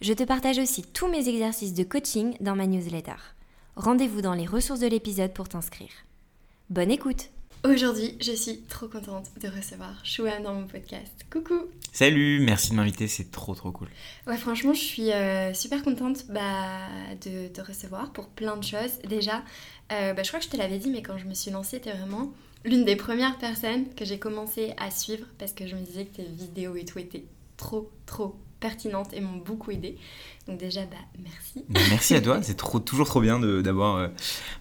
Je te partage aussi tous mes exercices de coaching dans ma newsletter. Rendez-vous dans les ressources de l'épisode pour t'inscrire. Bonne écoute Aujourd'hui, je suis trop contente de recevoir Chouane dans mon podcast. Coucou Salut, merci de m'inviter, c'est trop trop cool. Ouais, franchement, je suis euh, super contente bah, de te recevoir pour plein de choses. Déjà, euh, bah, je crois que je te l'avais dit, mais quand je me suis lancée, t'es vraiment l'une des premières personnes que j'ai commencé à suivre parce que je me disais que tes vidéos et tout étaient trop trop pertinentes et m'ont beaucoup aidé. Donc déjà, bah, merci. Bah, merci à toi, c'est trop, toujours trop bien d'avoir euh,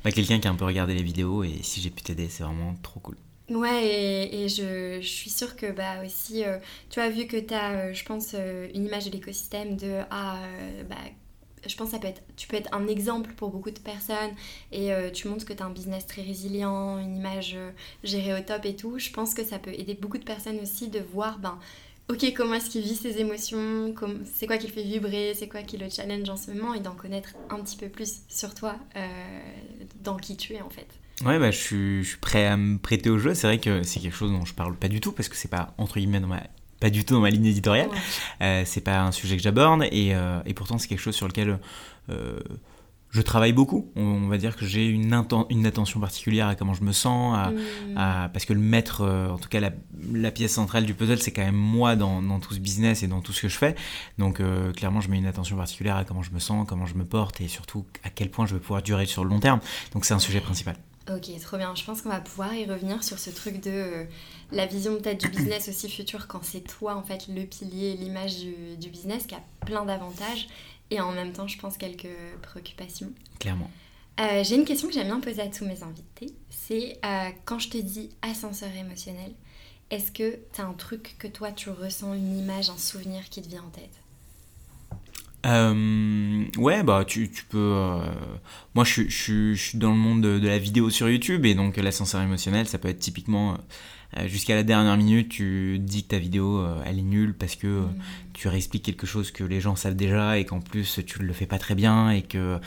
bah, quelqu'un qui a un peu regardé les vidéos et si j'ai pu t'aider, c'est vraiment trop cool. Ouais, et, je, je, suis sûre que bah aussi, euh, tu as vu que tu as, euh, je pense, une image de l'écosystème de ah, bah, je pense que ça peut être, tu peux être un exemple pour beaucoup de personnes et tu montres que tu as un business très résilient, une image gérée au top et tout. Je pense que ça peut aider beaucoup de personnes aussi de voir ben, ok, comment est-ce qu'il vit ses émotions, c'est quoi qui le fait vibrer, c'est quoi qui le challenge en ce moment, et d'en connaître un petit peu plus sur toi, euh, dans qui tu es en fait. Ouais, bah, je, suis, je suis prêt à me prêter au jeu. C'est vrai que c'est quelque chose dont je parle pas du tout parce que c'est pas entre guillemets dans ma, pas du tout dans ma ligne éditoriale. Euh, c'est pas un sujet que j'aborde et, euh, et, pourtant c'est quelque chose sur lequel je travaille beaucoup. On, va dire que j'ai une, une, attention particulière à comment je me sens, mm. parce que le maître, euh, en tout cas la, pièce centrale du puzzle, c'est quand même moi dans, tout ce business et dans tout ce que je fais. Donc euh, clairement, je mets une attention particulière à comment je me sens, comment je me porte et surtout à quel point je vais pouvoir durer sur le long terme. Donc c'est un sujet principal. Ok, trop bien. Je pense qu'on va pouvoir y revenir sur ce truc de euh, la vision peut-être du business aussi futur quand c'est toi en fait le pilier, l'image du, du business qui a plein d'avantages et en même temps, je pense, quelques préoccupations. Clairement. Euh, j'ai une question que j'aime bien poser à tous mes invités. C'est euh, quand je te dis ascenseur émotionnel, est-ce que tu as un truc que toi tu ressens, une image, un souvenir qui te vient en tête? Euh, ouais, bah tu, tu peux. moi, je, je, je, suis dans le monde de, de, la vidéo sur YouTube et donc l'ascenseur émotionnel, ça peut être typiquement jusqu'à la dernière minute, tu dis que ta vidéo euh, elle est nulle parce que euh, mm. tu réexpliques quelque chose que les gens savent déjà et qu'en plus tu le fais pas très bien et que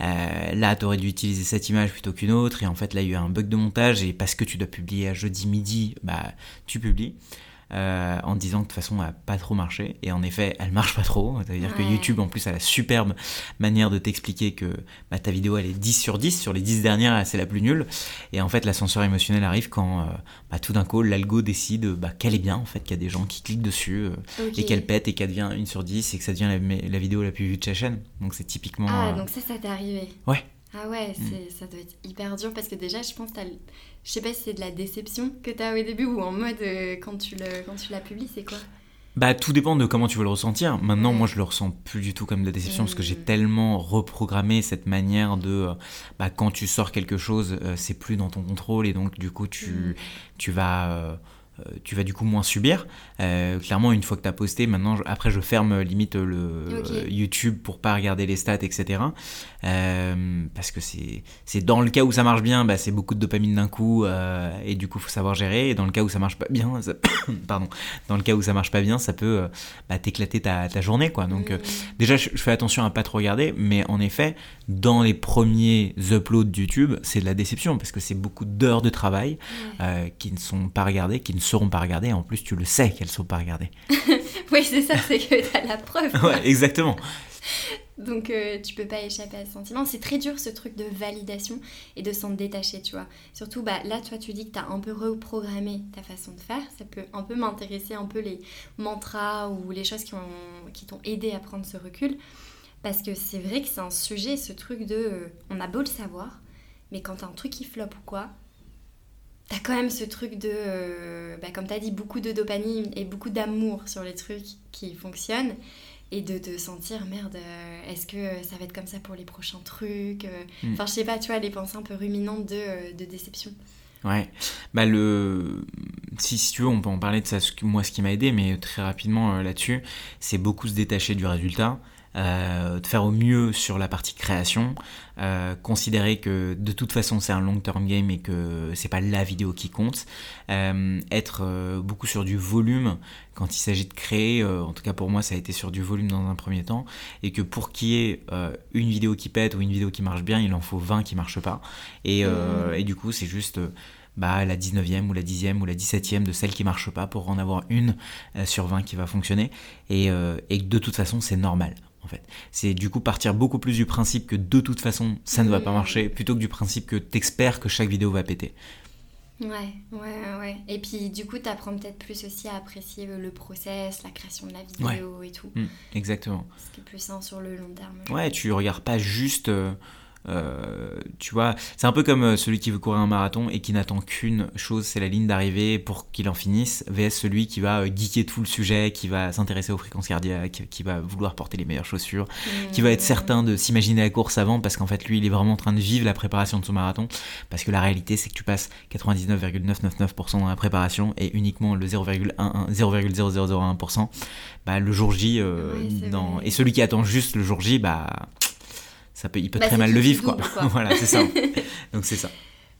là tu aurais dû utiliser cette image plutôt qu'une autre et en fait là il y a eu un bug de montage et parce que tu dois publier à jeudi midi, bah tu publies. Euh, en disant que de toute façon elle n'a pas trop marché. Et en effet, elle marche pas trop. C'est-à-dire que YouTube en plus a la superbe manière de t'expliquer que bah, ta vidéo elle est 10 sur 10, sur les 10 dernières c'est la plus nulle. Et en fait l'ascenseur émotionnel arrive quand euh, bah, tout d'un coup l'algo décide bah, qu'elle est bien, en fait, qu'il y a des gens qui cliquent dessus euh, et qu'elle pète et qu'elle devient 1 sur 10 et que ça devient la, vidéo la plus vue de ta chaîne. Donc c'est typiquement... Ah donc ça, ça t'est arrivé Ouais. Ah ouais, mm. ça doit être hyper dur parce que déjà, je pense que je sais pas si c'est de la déception que tu as au début ou en mode euh, quand tu le quand tu la publies, c'est quoi bah, tout dépend de comment tu veux le ressentir. Maintenant, moi, je le ressens plus du tout comme de la déception parce que j'ai mm. tellement reprogrammé cette manière de, euh, bah, quand tu sors quelque chose, euh, c'est plus dans ton contrôle et donc, du coup, tu, mm. tu vas euh, tu vas du coup moins subir. Euh, clairement, une fois que tu as posté, maintenant, après, je ferme euh, limite le YouTube pour pas regarder les stats, etc. parce que c'est dans le cas où ça marche bien, bah, c'est beaucoup de dopamine d'un coup, et du coup, faut savoir gérer. Et dans le cas où ça marche pas bien, pardon, dans le cas où ça marche pas bien, ça peut bah, t'éclater ta, ta, journée, quoi. Donc, mmh. déjà, je, fais attention à pas trop regarder, mais en effet, dans les premiers uploads YouTube, c'est de la déception parce que c'est beaucoup d'heures de travail qui ne sont pas regardées, qui ne seront pas regardées. En plus, tu le sais qu'elles ne sont pas regardées. oui, c'est ça, c'est que tu as la preuve. ouais, exactement. Donc euh, tu peux pas échapper à ce sentiment. C'est très dur ce truc de validation et de s'en détacher, tu vois. Surtout bah, là, toi, tu dis que tu as un peu reprogrammé ta façon de faire. Ça peut un peu m'intéresser, un peu les mantras ou les choses qui, ont, qui t'ont aidé à prendre ce recul. Parce que c'est vrai que c'est un sujet, ce truc de... Euh, on a beau le savoir, mais quand t'as un truc qui floppe ou quoi, t'as quand même ce truc de, euh, bah, comme t'as dit, beaucoup de dopamine et beaucoup d'amour sur les trucs qui fonctionnent. Et de te sentir, merde, euh, est-ce que ça va être comme ça pour les prochains trucs euh, mm. Enfin, je sais pas, tu vois, les pensées un peu ruminantes de, de déception. Ouais, bah le... Si, si, tu veux, on peut en parler de ça, moi ce qui m'a aidé, mais très rapidement là-dessus, c'est beaucoup se détacher du résultat. De faire au mieux sur la partie création, considérer que de toute façon c'est un long term game et que c'est pas la vidéo qui compte, être beaucoup sur du volume quand il s'agit de créer, en tout cas pour moi ça a été sur du volume dans un premier temps, et que pour qu'il y ait une vidéo qui pète ou une vidéo qui marche bien, il en faut 20 qui marchent pas. Et, mmh. et du coup c'est juste bah, la 19e ou la 10e ou la 17e de celle qui marche pas pour en avoir une euh, sur 20 qui va fonctionner. Et, euh, et de toute façon, c'est normal. En fait. C'est du coup partir beaucoup plus du principe que de toute façon ça ne va pas marcher plutôt que du principe que t'espères que chaque vidéo va péter. Ouais, ouais, ouais. Et puis du coup, t'apprends peut-être plus aussi à apprécier le process, la création de la vidéo et tout. Mmh, exactement. Ce qui est plus sain sur le long terme. Ouais, tu regardes pas juste. Euh, tu vois, c'est un peu comme euh, celui qui veut courir un marathon et qui n'attend qu'une chose, c'est la ligne d'arrivée pour qu'il en finisse, vs celui qui va euh, geeker tout le sujet, qui va s'intéresser aux fréquences cardiaques, qui va vouloir porter les meilleures chaussures, qui va être mmh. certain de s'imaginer la course avant parce qu'en fait lui il est vraiment en train de vivre la préparation de son marathon. Parce que la réalité c'est que tu passes 99,999% dans la préparation et uniquement le 0,0001% bah, le jour J dans... et celui qui attend juste le jour J bah ça peut, il peut bah, très mal le vivre, quoi. voilà, c'est ça. Donc c'est ça.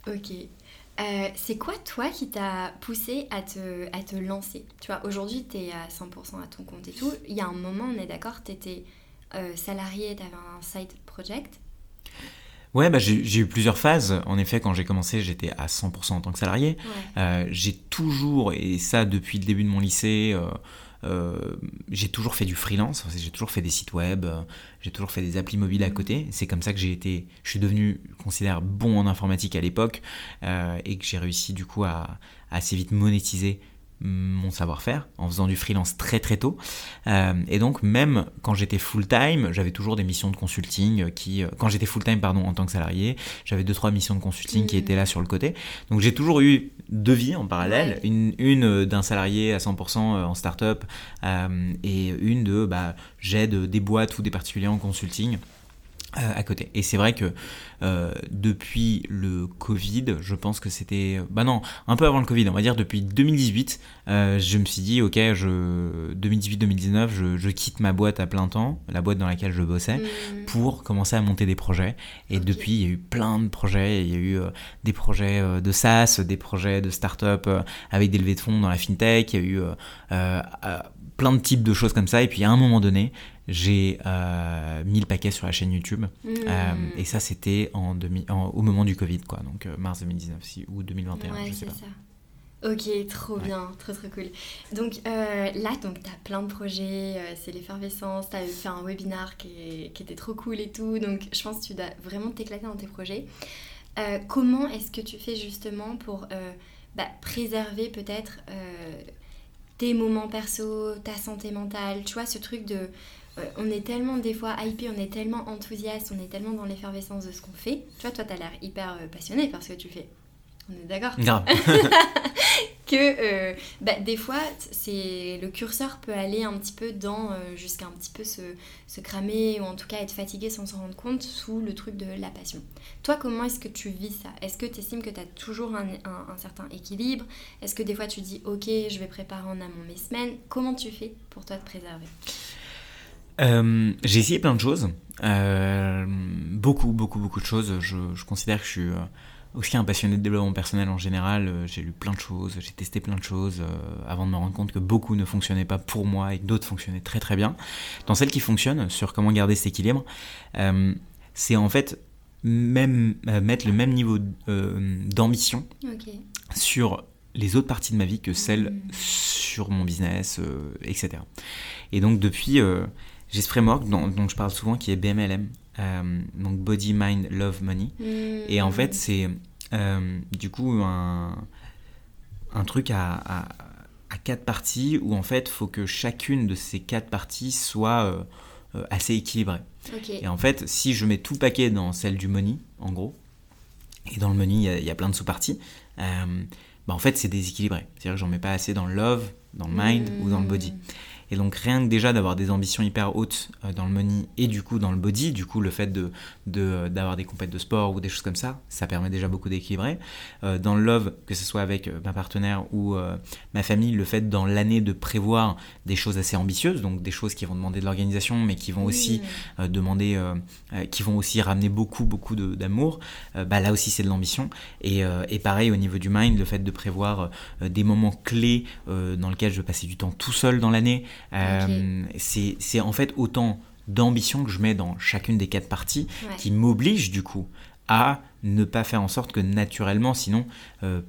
Ok. Euh, c'est quoi, toi, qui t'a poussé à te, à te lancer? Tu vois, aujourd'hui, tu es à 100% à ton compte et tout. Il y a un moment, on est d'accord, tu étais euh, salarié, tu avais un side project. Ouais, bah, j'ai eu plusieurs phases. En effet, quand j'ai commencé, j'étais à 100% en tant que salarié. Euh, j'ai toujours, et ça depuis le début de mon lycée, j'ai toujours fait du freelance, j'ai toujours fait des sites web, euh, j'ai toujours fait des applis mobiles à côté. C'est comme ça que j'ai été, je suis devenu, considère bon en informatique à l'époque euh, et que j'ai réussi du coup à assez vite monétiser mon savoir-faire en faisant du freelance très très tôt. Euh, et donc même quand j'étais full-time, j'avais toujours des missions de consulting qui... Euh, quand j'étais full-time, pardon, en tant que salarié, j'avais deux trois missions de consulting qui mmh. étaient là sur le côté. Donc j'ai toujours eu deux vies en parallèle. Une, une euh, d'un salarié à 100% en start-up et une de bah, j'aide des boîtes ou des particuliers en consulting. Euh, à côté. Et c'est vrai que euh, depuis le Covid, je pense que c'était... Bah non, un peu avant le Covid, on va dire depuis 2018, euh, je me suis dit, ok, je 2018-2019, je, je, quitte ma boîte à plein temps, la boîte dans laquelle je bossais, mmh. pour commencer à monter des projets. Et depuis, il y a eu plein de projets. Il y a eu des projets de SaaS, des projets de start-up avec des levées de fonds dans la fintech, il y a eu plein de types de choses comme ça. Et puis à un moment donné, j'ai euh, mis le paquet sur la chaîne YouTube. Mmh. Euh, et ça, c'était en, au moment du Covid, quoi. Donc euh, mars 2019 ou 2021, je sais pas. Ça. Ok, trop bien, trop trop cool. Donc là, donc tu as plein de projets, c'est l'effervescence, tu as fait un webinar qui, qui, était trop cool et tout, donc je pense que tu dois vraiment t'éclater dans tes projets. comment est-ce que tu fais justement pour bah, préserver peut-être tes moments perso, ta santé mentale, tu vois, ce truc de euh, on est tellement des fois hypé, on est tellement enthousiaste, on est tellement dans l'effervescence de ce qu'on fait. Tu vois, toi, tu as l'air hyper euh, passionné parce que tu fais. On est d'accord que euh, bah, des fois, c'est le curseur peut aller un petit peu dans jusqu'à un petit peu se, se, cramer ou en tout cas être fatigué sans s'en rendre compte sous le truc de la passion. Toi, comment est-ce que tu vis ça? Est-ce que tu estimes que tu as toujours un, un certain équilibre? Est-ce que des fois tu dis ok, je vais préparer en amont mes semaines? Comment tu fais pour toi te préserver? Euh, j'ai essayé plein de choses, euh, beaucoup, beaucoup, beaucoup de choses. Je, je, considère que je suis euh, aussi un passionné de développement personnel en général. Euh, j'ai lu plein de choses, j'ai testé plein de choses avant de me rendre compte que beaucoup ne fonctionnaient pas pour moi et que d'autres fonctionnaient très très bien. Dans celles qui fonctionnent, sur comment garder cet équilibre, c'est en fait même mettre le même niveau d'ambition sur les autres parties de ma vie que celles mmh. sur mon business, etc. Et donc depuis j'ai ce framework dont, je parle souvent qui est BMLM, euh, donc Body, Mind, Love, Money. Hmm. Et en fait, c'est euh, du coup un, un truc à, à, quatre parties où en fait, il faut que chacune de ces quatre parties soit euh, assez équilibrée. Et en fait, si je mets tout le paquet dans celle du money, en gros, et dans le money, il y, a plein de sous-parties, bah en fait, c'est déséquilibré. C'est-à-dire que j'en mets pas assez dans le love, dans le mind ou dans le body. Et donc rien que déjà d'avoir des ambitions hyper hautes euh, dans le money et du coup dans le body, du coup le fait de d'avoir des compètes de sport ou des choses comme ça, ça permet déjà beaucoup d'équilibrer. Euh, dans le love, que ce soit avec ma partenaire ou ma famille, le fait dans l'année de prévoir des choses assez ambitieuses, donc des choses qui vont demander de l'organisation, mais qui vont aussi demander, qui vont aussi ramener beaucoup beaucoup d'amour, bah là aussi c'est de l'ambition. Et, et, pareil au niveau du mind, le fait de prévoir des moments clés dans lesquels je vais passer du temps tout seul dans l'année. Euh, c'est en fait autant d'ambition que je mets dans chacune des quatre parties qui m'oblige du coup à ne pas faire en sorte que naturellement, sinon, euh,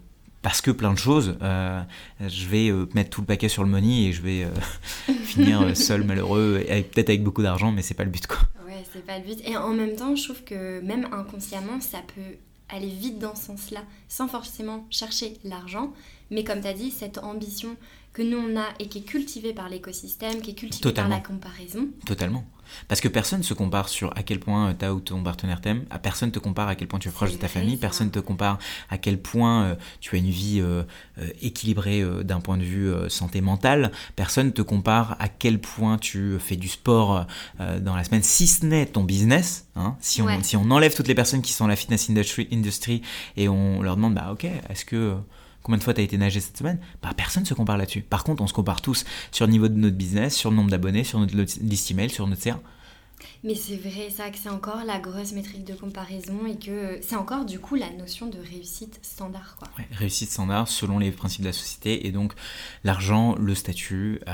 parce que plein de choses, euh, je vais mettre tout le paquet sur le money et je vais finir seul, malheureux, peut-être avec beaucoup d'argent, mais c'est pas le but quoi. Ouais, c'est pas le but. Et en même temps, je trouve que même inconsciemment, ça peut aller vite dans ce sens-là, sans forcément chercher l'argent, mais comme tu as dit, cette ambition que nous on a et qui est cultivé par l'écosystème, qui est cultivé par la comparaison. Totalement. Parce que personne se compare sur à quel point ta ou ton partenaire t'aime, à personne te compare à quel point tu es proche de ta famille, personne te compare à quel point euh, tu as une vie euh, euh, équilibrée d'un point de vue santé mentale, personne te compare à quel point tu fais du sport dans la semaine, si ce n'est ton business. Hein, si, on, si on enlève toutes les personnes qui sont dans la fitness industry, industry et on leur demande, bah ok, est-ce que Combien de fois tu été nager cette semaine bah, Personne ne se compare là-dessus. Par contre, on se compare tous sur le niveau de notre business, sur le nombre d'abonnés, sur notre liste email, sur notre CA. Mais c'est vrai ça que c'est encore la grosse métrique de comparaison et que c'est encore du coup la notion de réussite standard. Quoi. réussite standard selon les principes de la société et donc l'argent, le statut euh,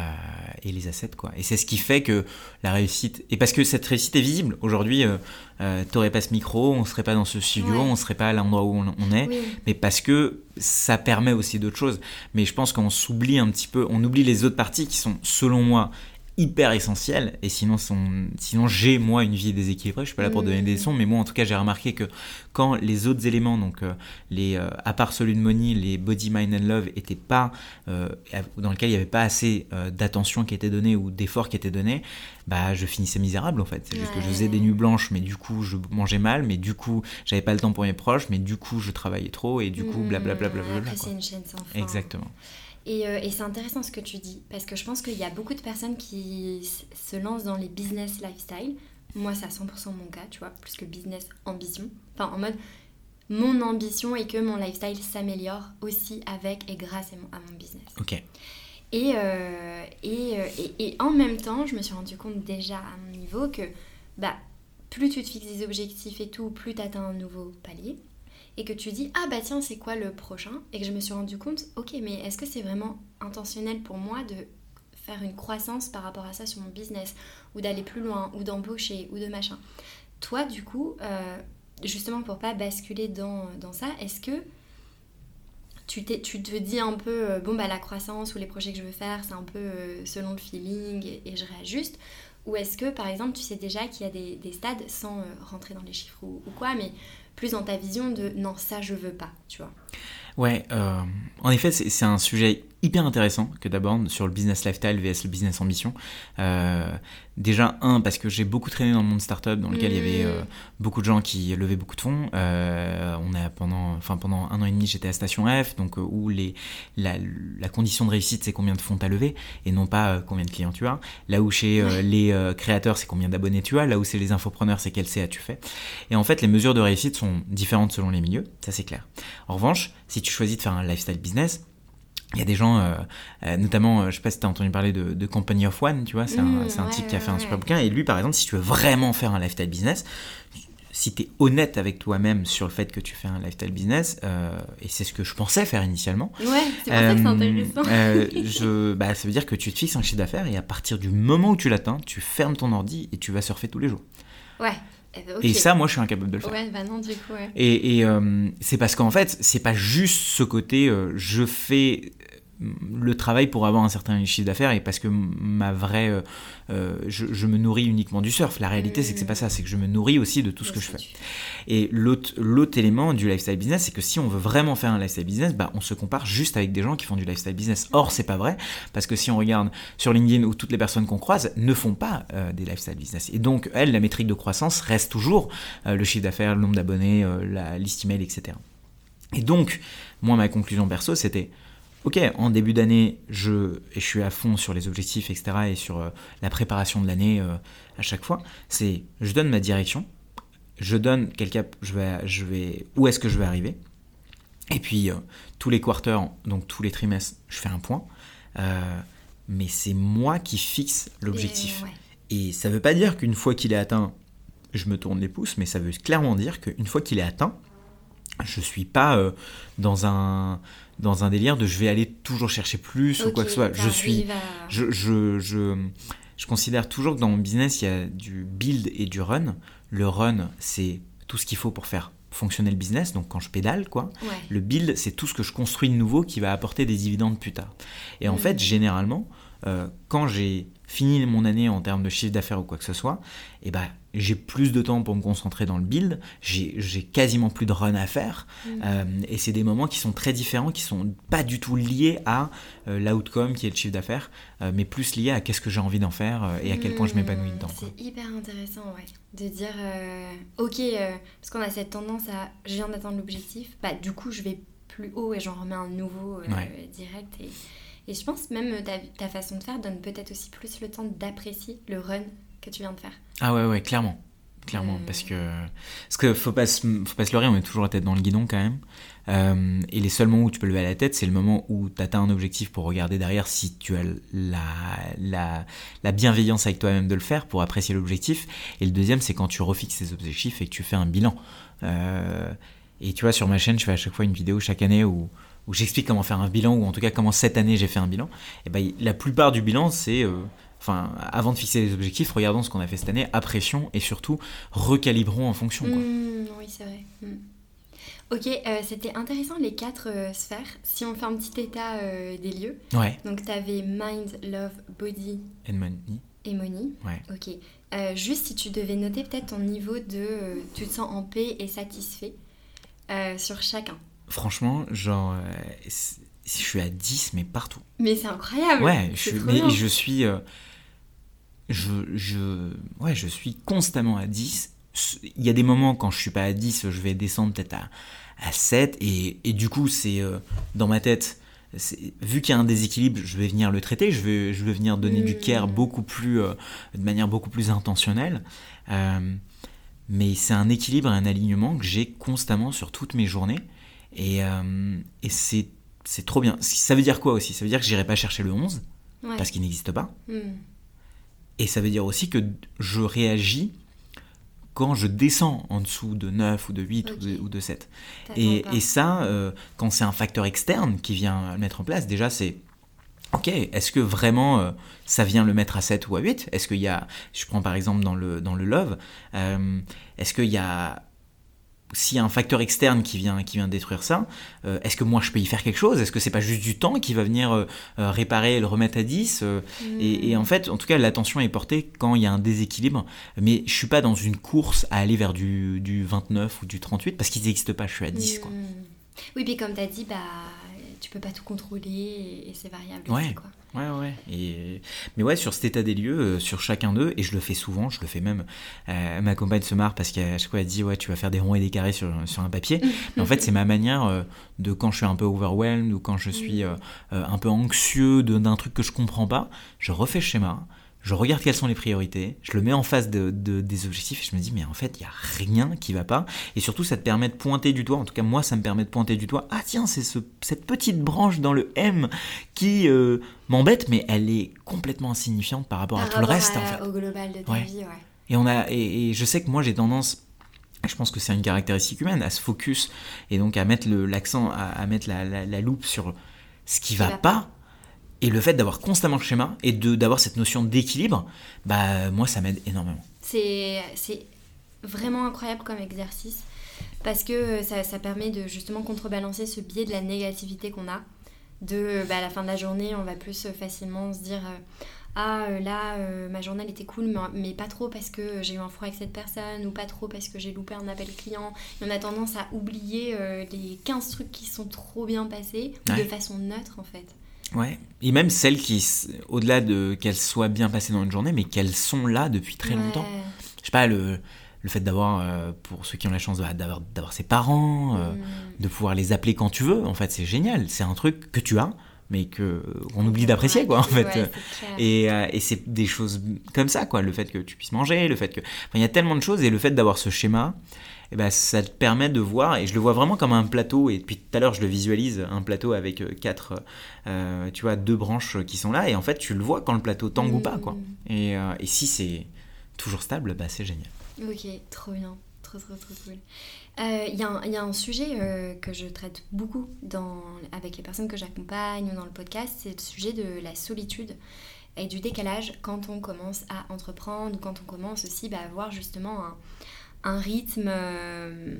et les assets. Quoi. Et c'est ce qui fait que la réussite, et parce que cette réussite est visible, aujourd'hui euh, euh t'aurais pas ce micro, on serait pas dans ce studio, on serait pas à l'endroit où on, est, mais parce que ça permet aussi d'autres choses. Mais je pense qu'on s'oublie un petit peu, on oublie les autres parties qui sont selon moi hyper essentiel et sinon sinon j'ai moi une vie déséquilibrée je suis pas là pour donner des mmh. sons mais moi en tout cas j'ai remarqué que quand les autres éléments donc euh, les euh, à part celui de money les body mind and love étaient pas euh, dans lequel il y avait pas assez d'attention qui était donnée ou d'effort qui était donné bah je finissais misérable en fait. C'est juste que je faisais des nuits blanches mais du coup je mangeais mal mais du coup j'avais pas le temps pour mes proches mais du coup je travaillais trop et du coup blablabla bla, bla, bla, c'est une chaîne sans fin. Exactement euh, et, c'est intéressant ce que tu dis, parce que je pense qu'il y a beaucoup de personnes qui se lancent dans les business lifestyle. Moi, c'est à 100% mon cas, tu vois, plus que business ambition. Enfin, en mode, mon ambition est que mon lifestyle s'améliore aussi avec et grâce à mon, business. Ok. Et, euh, et, euh, et, et, en même temps, je me suis rendu compte déjà à mon niveau que bah, plus tu te fixes des objectifs et tout, plus tu atteins un nouveau palier et que tu dis ah bah tiens c'est quoi le prochain? Et que je me suis rendu compte ok mais est-ce que c'est vraiment intentionnel pour moi de faire une croissance par rapport à ça sur mon business? Ou d'aller plus loin ou d'embaucher ou de machin. Toi du coup euh, justement pour pas basculer dans, ça est-ce que tu, tu te dis un peu euh, bon bah la croissance ou les projets que je veux faire c'est un peu euh, selon le feeling et, je réajuste? Ou est-ce que par exemple tu sais déjà qu'il y a des, des stades sans rentrer dans les chiffres ou, ou quoi mais plus dans ta vision de non, ça je veux pas, tu vois. Ouais, euh, en effet, c'est un sujet hyper intéressant que d'aborder sur le business lifestyle vs le business ambition. Euh, déjà, un, parce que j'ai beaucoup traîné dans le monde startup dans lequel il y avait euh, mm. beaucoup de gens qui levaient beaucoup de fonds. Euh, on a pendant, enfin, pendant un an et demi, j'étais à Station F, donc où les, la, la condition de réussite, c'est combien de fonds tu as levé et non pas combien de clients tu as. Là où chez les créateurs, c'est combien d'abonnés tu as. Là où c'est les infopreneurs, c'est quel CA tu fais. Et en fait, les mesures de réussite sont différentes selon les milieux, ça c'est clair. En revanche, si tu choisis de faire un lifestyle business, il y a des gens, euh, euh, notamment, euh, je sais pas si tu as entendu parler de, Company of One, tu vois, c'est un, mmh, type qui a fait un super bouquin. Et lui, par exemple, si tu veux vraiment faire un lifestyle business, si tu es honnête avec toi-même sur le fait que tu fais un lifestyle business, et c'est ce que je pensais faire initialement. Ouais, c'est pour ça que c'est intéressant. je, bah, ça veut dire que tu te fixes un chiffre d'affaires et à partir du moment où tu l'atteins, tu fermes ton ordi et tu vas surfer tous les jours. Ouais. Et ça, moi, je suis incapable de le faire. Ouais, bah non, du coup, ouais. Et, et c'est parce qu'en fait, c'est pas juste ce côté je fais le travail pour avoir un certain chiffre d'affaires et parce que ma vraie euh, euh, je, me nourris uniquement du surf. La réalité c'est que c'est pas ça c'est que je me nourris aussi de tout ce que je fais. et l'autre l'autre élément du lifestyle business c'est que si on veut vraiment faire un lifestyle business bah on se compare juste avec des gens qui font du lifestyle business. Or c'est pas vrai parce que si on regarde sur LinkedIn où toutes les personnes qu'on croise ne font pas euh, des lifestyle business. Et donc elle la métrique de croissance reste toujours le chiffre d'affaires le nombre d'abonnés la liste email etc et donc moi ma conclusion perso c'était ok, en début d'année, je, et je suis à fond sur les objectifs, etc., et sur euh, la préparation de l'année euh, à chaque fois. C'est, je donne ma direction, je donne quel cap je vais, je vais, où est-ce que je vais arriver. Et puis, euh, tous les quarters, donc tous les trimestres, je fais un point. mais c'est moi qui fixe l'objectif. Et, ça ne veut pas dire qu'une fois qu'il est atteint, je me tourne les pouces, mais ça veut clairement dire qu'une fois qu'il est atteint, je suis pas dans un dans un délire de je vais aller toujours chercher plus ou quoi que ce soit. Je suis, je, je, je, je, considère toujours que dans mon business, il y a du build et du run. Le run, c'est tout ce qu'il faut pour faire fonctionner le business, donc quand je pédale, quoi. Le build, c'est tout ce que je construis de nouveau qui va apporter des dividendes plus tard. Et en mm. fait, généralement, euh, quand j'ai fini mon année en termes de chiffre d'affaires ou quoi que ce soit, et eh ben, j'ai plus de temps pour me concentrer dans le build, j'ai quasiment plus de run à faire, mm. euh, et c'est des moments qui sont très différents, qui sont pas du tout liés à euh, l'outcome qui est le chiffre d'affaires, mais plus liés à qu'est-ce que j'ai envie d'en faire et à quel point je m'épanouis dedans. C'est hyper intéressant, ouais, de dire, ok, parce qu'on a cette tendance à, je viens d'atteindre l'objectif, bah du coup je vais plus haut et j'en remets un nouveau direct et et je pense même ta, ta façon de faire donne peut-être aussi plus le temps d'apprécier le run que tu viens de faire. Ah ouais, ouais, clairement. Clairement, euh. parce que parce que faut pas se, faut pas se leurrer, on est toujours la tête dans le guidon quand même. Euh, et les seuls moments où tu peux lever la tête, c'est le moment où tu atteins un objectif pour regarder derrière si tu as la, la, la bienveillance avec toi-même de le faire pour apprécier l'objectif. Et le deuxième, c'est quand tu refixes tes objectifs et que tu fais un bilan. Euh, et tu vois, sur ma chaîne, je fais à chaque fois une vidéo chaque année où où j'explique comment faire un bilan, ou en tout cas comment cette année j'ai fait un bilan, et ben, la plupart du bilan, c'est, euh, enfin, avant de fixer les objectifs, regardons ce qu'on a fait cette année, apprécions et surtout recalibrons en fonction. Mmh, oui, c'est vrai. Mmh. Ok, euh, c'était intéressant les quatre euh, sphères. Si on fait un petit état des lieux. Ouais. Donc tu avais mind, love, body. And money. Et money. Ouais. Ok. juste si tu devais noter peut-être ton niveau de tu te sens en paix et satisfait sur chacun. Franchement, genre, euh, je suis à 10, mais partout. Mais c'est incroyable. Ouais, je, mais je suis. Euh, je, je, ouais, je suis constamment à 10. Il y a des moments quand je suis pas à 10, je vais descendre peut-être à, à 7. Et, et du coup, c'est euh, dans ma tête, vu qu'il y a un déséquilibre, je vais venir le traiter, je vais, je vais venir donner du care beaucoup plus, de manière beaucoup plus intentionnelle. mais c'est un équilibre et un alignement que j'ai constamment sur toutes mes journées. Et, euh, et c'est, trop bien. Ça veut dire quoi aussi? Ça veut dire que j'irai pas chercher le 11, parce qu'il n'existe pas. Hmm. Et ça veut dire aussi que je réagis quand je descends en dessous de 9 ou de 8 ou, de, 7. Et, et, ça, euh, quand c'est un facteur externe qui vient le mettre en place, déjà c'est... Ok, est-ce que vraiment euh, ça vient le mettre à 7 ou à 8 Est-ce qu'il y a, je prends par exemple dans le, dans le love, est-ce qu'il y a s'il y a un facteur externe qui vient, qui vient détruire ça, euh, est-ce que moi je peux y faire quelque chose? Est-ce que c'est pas juste du temps qui va venir euh, euh, réparer et le remettre à 10 et, en fait, en tout cas, l'attention est portée quand il y a un déséquilibre. Mais je suis pas dans une course à aller vers du, du 29 ou du 38 parce qu'ils n'existent pas, je suis à 10. Quoi. Hmm. Oui, puis comme tu as dit, bah, tu peux pas tout contrôler et, c'est variable. Ouais. quoi. Ouais, ouais. Et... Mais ouais, sur cet état des lieux, euh, sur chacun d'eux, et je le fais souvent, je le fais même. Euh, ma compagne se marre parce qu'à chaque fois elle dit Ouais, tu vas faire des ronds et des carrés sur, sur un papier. Mais en fait, c'est ma manière euh, de quand je suis un peu overwhelmed ou quand je suis un peu anxieux d'un truc que je comprends pas, je refais le schéma je regarde quelles sont les priorités, je le mets en face de, des objectifs et je me dis mais en fait il n'y a rien qui va pas et surtout ça te permet de pointer du doigt, en tout cas moi ça me permet de pointer du doigt, ah tiens c'est ce, cette petite branche dans le M qui euh, m'embête mais elle est complètement insignifiante par rapport à tout le reste en fait. Au global de ta vie, ouais. Et, on a, et, je sais que moi j'ai tendance je pense que c'est une caractéristique humaine, à se focus et donc à mettre l'accent, à, mettre la, la, loupe sur ce qui, va, pas et le fait d'avoir constamment le schéma et d'avoir cette notion d'équilibre, bah moi ça m'aide énormément. C'est vraiment incroyable comme exercice parce que ça, ça, permet de justement contrebalancer ce biais de la négativité qu'on a. De bah, à la fin de la journée, on va plus facilement se dire euh, ah euh, là euh, ma journée elle était cool mais, pas trop parce que j'ai eu un froid avec cette personne ou pas trop parce que j'ai loupé un appel client et on a tendance à oublier les 15 trucs qui sont trop bien passés de façon neutre en fait Ouais, et même celles qui, au-delà de qu'elles soient bien passées dans une journée, mais qu'elles sont là depuis très longtemps. Je sais pas, le, le fait d'avoir, euh, pour ceux qui ont la chance d'avoir, d'avoir ses parents, euh, mm. de pouvoir les appeler quand tu veux, en fait, c'est génial. C'est un truc que tu as, mais que on oublie d'apprécier quoi en fait et, et c'est des choses comme ça quoi le fait que tu puisses manger le fait que il y a tellement de choses et le fait d'avoir ce schéma eh ben, ça te permet de voir, et je le vois vraiment comme un plateau, et depuis tout à l'heure je le visualise, un plateau avec euh, quatre, euh, tu vois, deux branches qui sont là, et en fait tu le vois quand le plateau tangue ou pas, quoi. Mm. Et, euh, et si c'est toujours stable, bah, c'est génial. Ok, trop bien, trop trop trop cool. Il y, y, a un sujet que je traite beaucoup dans, avec les personnes que j'accompagne ou dans le podcast, c'est le sujet de la solitude et du décalage quand on commence à entreprendre quand on commence aussi bah, à avoir justement un, un rythme euh,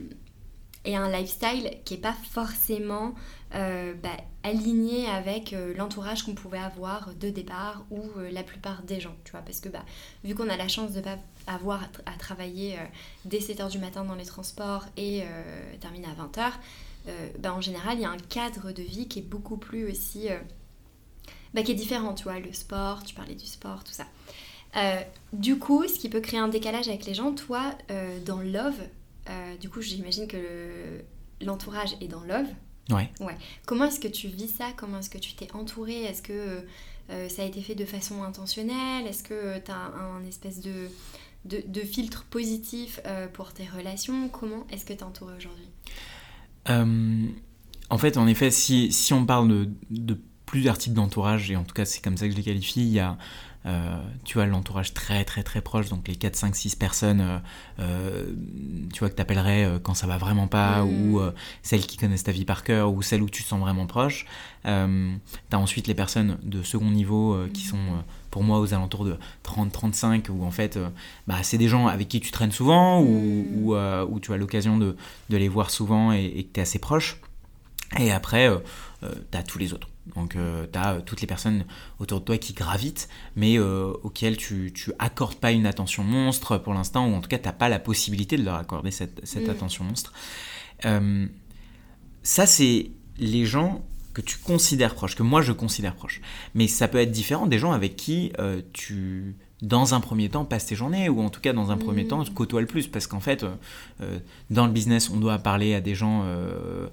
et un lifestyle qui n'est pas forcément euh, bah, aligné avec euh, l'entourage qu'on pouvait avoir de départ ou la plupart des gens, tu vois, parce que bah, vu qu'on a la chance de pas avoir à, travailler dès 7h du matin dans les transports et terminer à 20h, bah, en général, il y a un cadre de vie qui est beaucoup plus aussi... Bah, qui est différent, tu vois, le sport, tu parlais du sport, tout ça. Euh, du coup, ce qui peut créer un décalage avec les gens, toi, euh, dans Love, euh, du coup, j'imagine que l'entourage est dans Love. Ouais. ouais. Comment est-ce que tu vis ça? Comment est-ce que tu t'es entouré Est-ce que ça a été fait de façon intentionnelle? Est-ce que tu as un, espèce de, de, filtre positif pour tes relations? Comment est-ce que tu es entouré aujourd'hui En fait, en effet, si, si on parle de, de plusieurs types d'entourage, et en tout cas c'est comme ça que je les qualifie, il y a euh, tu vois, l'entourage très très très proche, donc les 4, 5, 6 personnes, euh, euh, tu vois, que t'appellerais quand ça va vraiment pas, mm. ou celles qui connaissent ta vie par cœur, ou celles où tu te sens vraiment proche. T'as ensuite les personnes de second niveau qui sont pour moi aux alentours de 30-35, où en fait, bah, c'est des gens avec qui tu traînes souvent, ou, mm. où, tu as l'occasion de, de, les voir souvent et, et que tu es assez proche. Et après, tu as tous les autres. Donc euh, tu as euh, toutes les personnes autour de toi qui gravitent, mais euh, auxquelles tu, tu accordes pas une attention monstre pour l'instant, ou en tout cas tu n'as pas la possibilité de leur accorder cette, cette mm. attention monstre. ça c'est les gens que tu considères proches, que moi je considère proches. Mais ça peut être différent des gens avec qui tu dans un premier temps, passe tes journées, ou en tout cas dans un premier temps, mmh. côtoie le plus, parce qu'en fait, euh, euh, dans le business, on doit parler à des gens euh,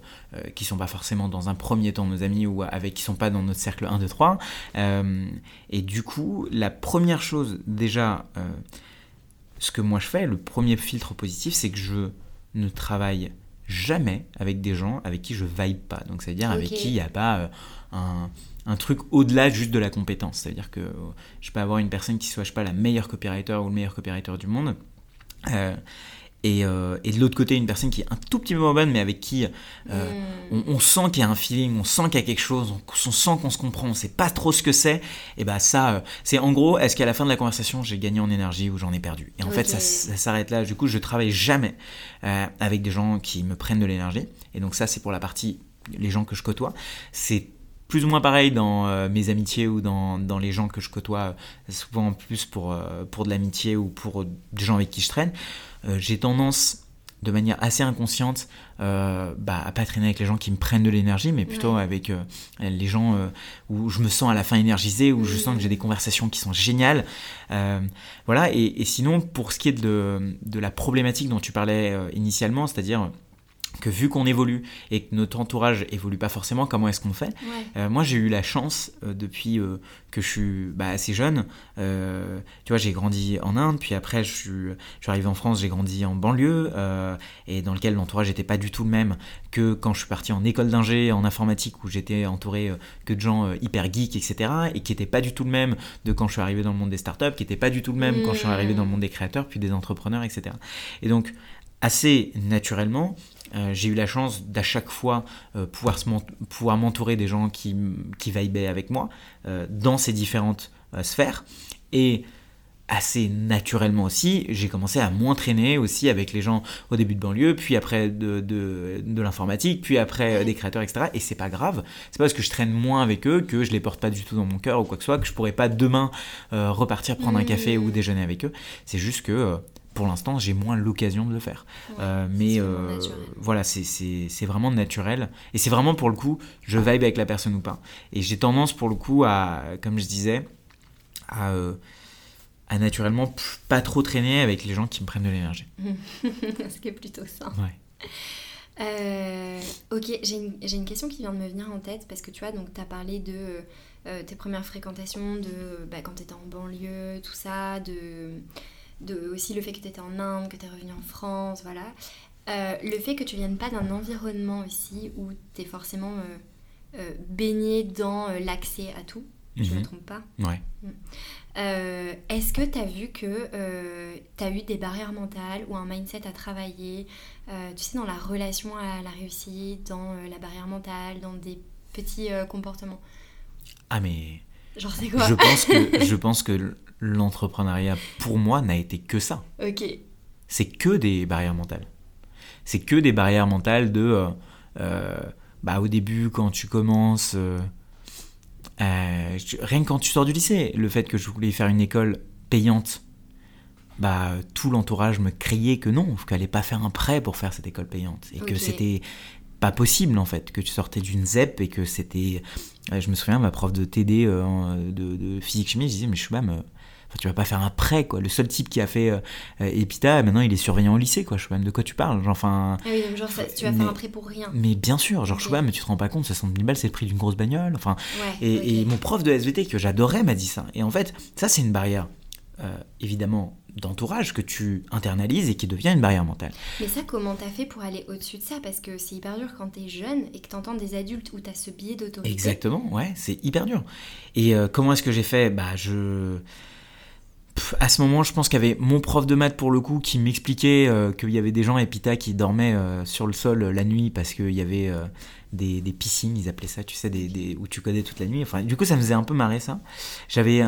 qui sont pas forcément dans un premier temps nos amis, ou avec qui sont pas dans notre cercle 1, 2, 3. et du coup, la première chose, déjà, ce que moi je fais, le premier filtre positif, c'est que je ne travaille jamais avec des gens avec qui je vibe pas. Donc, c'est-à-dire avec qui il n'y a pas un un truc au-delà juste de la compétence. C'est-à-dire que je peux avoir une personne qui soit, je sais pas, la meilleure copywriter ou le meilleur copywriter du monde. Euh, euh, et, de l'autre côté, une personne qui est un tout petit peu moins bonne, mais avec qui euh, hmm. on, sent qu'il y a un feeling, on sent qu'il y a quelque chose, on, sent qu'on se comprend, on sait pas trop ce que c'est. Et bah ça, c'est en gros, est-ce qu'à la fin de la conversation, j'ai gagné en énergie ou j'en ai perdu? Et en fait, ça, ça s'arrête là. Du coup, je travaille jamais avec des gens qui me prennent de l'énergie. Et donc ça, c'est pour la partie les gens que je côtoie. C'est plus ou moins pareil dans euh, mes amitiés ou dans, dans, les gens que je côtoie, euh, souvent plus pour, euh, pour de l'amitié ou pour des gens avec qui je traîne. J'ai tendance, de manière assez inconsciente, bah, à pas traîner avec les gens qui me prennent de l'énergie, mais plutôt avec les gens où je me sens à la fin énergisé, où je sens que j'ai des conversations qui sont géniales. voilà, et, et, sinon, pour ce qui est de, de la problématique dont tu parlais initialement, c'est-à-dire que vu qu'on évolue et que notre entourage évolue pas forcément, comment est-ce qu'on fait? Euh, Moi, j'ai eu la chance euh, depuis euh, que je suis bah, assez jeune. tu vois, j'ai grandi en Inde, puis après, je suis, je suis arrivé en France, j'ai grandi en banlieue, et dans lequel l'entourage n'était pas du tout le même que quand je suis parti en école d'ingé, en informatique, où j'étais entouré que de gens hyper geeks, etc., et qui n'était pas du tout le même de quand je suis arrivé dans le monde des startups, qui n'était pas du tout le même quand je suis arrivé dans le monde des créateurs, puis des entrepreneurs, etc. Et donc, assez naturellement, euh, j'ai eu la chance d'à chaque fois euh, pouvoir, pouvoir m'entourer des gens qui, qui vibaient avec moi euh, dans ces différentes sphères. Et assez naturellement aussi, j'ai commencé à m'entraîner aussi avec les gens au début de banlieue, puis après de, de, de l'informatique, puis après des créateurs, etc. Et c'est pas grave. C'est pas parce que je traîne moins avec eux que je les porte pas du tout dans mon cœur ou quoi que ce soit, que je pourrais pas demain repartir prendre un café ou mmh. déjeuner avec eux. C'est juste que pour l'instant, j'ai moins l'occasion de le faire. Euh, mais euh, voilà, c'est vraiment naturel. Et c'est vraiment pour le coup, je vibe avec la personne ou pas. Et j'ai tendance pour le coup à, comme je disais, à, euh, à naturellement pas trop traîner avec les gens qui me prennent de l'énergie. Ce qui est plutôt ça. Euh, ok, j'ai une, une, question qui vient de me venir en tête parce que tu vois, donc tu as parlé de euh, tes premières fréquentations, de bah, quand tu étais en banlieue, tout ça, de, de aussi le fait que tu étais en Inde, que tu es revenu en France, voilà. Euh, le fait que tu viennes pas d'un environnement aussi où tu es forcément baigné dans l'accès à tout, je ne me mhm. trompe pas Ouais. Mm. Euh, est-ce que tu as vu que euh, tu as eu des barrières mentales ou un mindset à travailler, euh, tu sais, dans la relation à la réussite, dans la barrière mentale, dans des petits comportements? Ah mais... Genre c'est quoi? je pense que, je pense que l'entrepreneuriat, pour moi, n'a été que ça. Ok. C'est que des barrières mentales. C'est que des barrières mentales de... bah, au début, quand tu commences euh, rien que quand tu sors du lycée, le fait que je voulais faire une école payante, bah tout l'entourage me criait que non, qu'il fallait pas faire un prêt pour faire cette école payante et que c'était pas possible en fait, que tu sortais d'une ZEP et que c'était. Euh, je me souviens, ma prof de TD euh, de, physique chimie, je disais mais je même tu vas pas faire un prêt, quoi. Le seul type qui a fait euh, EPITA, maintenant il est surveillant au lycée, quoi. Je sais même de quoi tu parles. Genre, enfin. Ah oui, genre, tu vas faire un prêt pour rien. Mais bien sûr, genre, je sais pas, mais tu te rends pas compte, 60 000 balles, c'est le prix d'une grosse bagnole. Enfin. et, mon prof de SVT que j'adorais m'a dit ça. Et en fait, ça, c'est une barrière, euh, évidemment, d'entourage que tu internalises et qui devient une barrière mentale. Mais ça, comment t'as fait pour aller au-dessus de ça? Parce que c'est hyper dur quand t'es jeune et que t'entends des adultes où t'as ce biais d'autorité. Exactement, ouais, c'est hyper dur. Et euh, comment est-ce que j'ai fait? Bah, je à ce moment, je pense qu'il y avait mon prof de maths pour le coup qui m'expliquait euh, qu'il y avait des gens à Epita qui dormaient euh, sur le sol euh, la nuit parce qu'il y avait des, piscines, ils appelaient ça, tu sais, des, où tu codais toute la nuit. Enfin, du coup, ça me faisait un peu marrer ça. J'avais,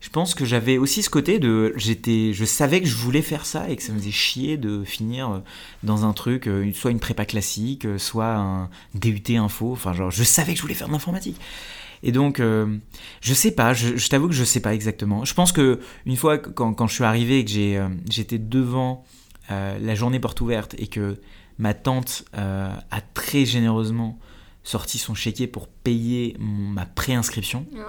je pense que j'avais aussi ce côté de, j'étais, je savais que je voulais faire ça et que ça me faisait chier de finir dans un truc, soit une prépa classique, soit un DUT info. Enfin, genre, je savais que je voulais faire de l'informatique. Et donc, euh, je sais pas, je, t'avoue que je sais pas exactement. Je pense que une fois, quand, je suis arrivé et que euh, j'étais devant euh, la journée porte ouverte et que ma tante a très généreusement sorti son chéquier pour payer ma préinscription, oh.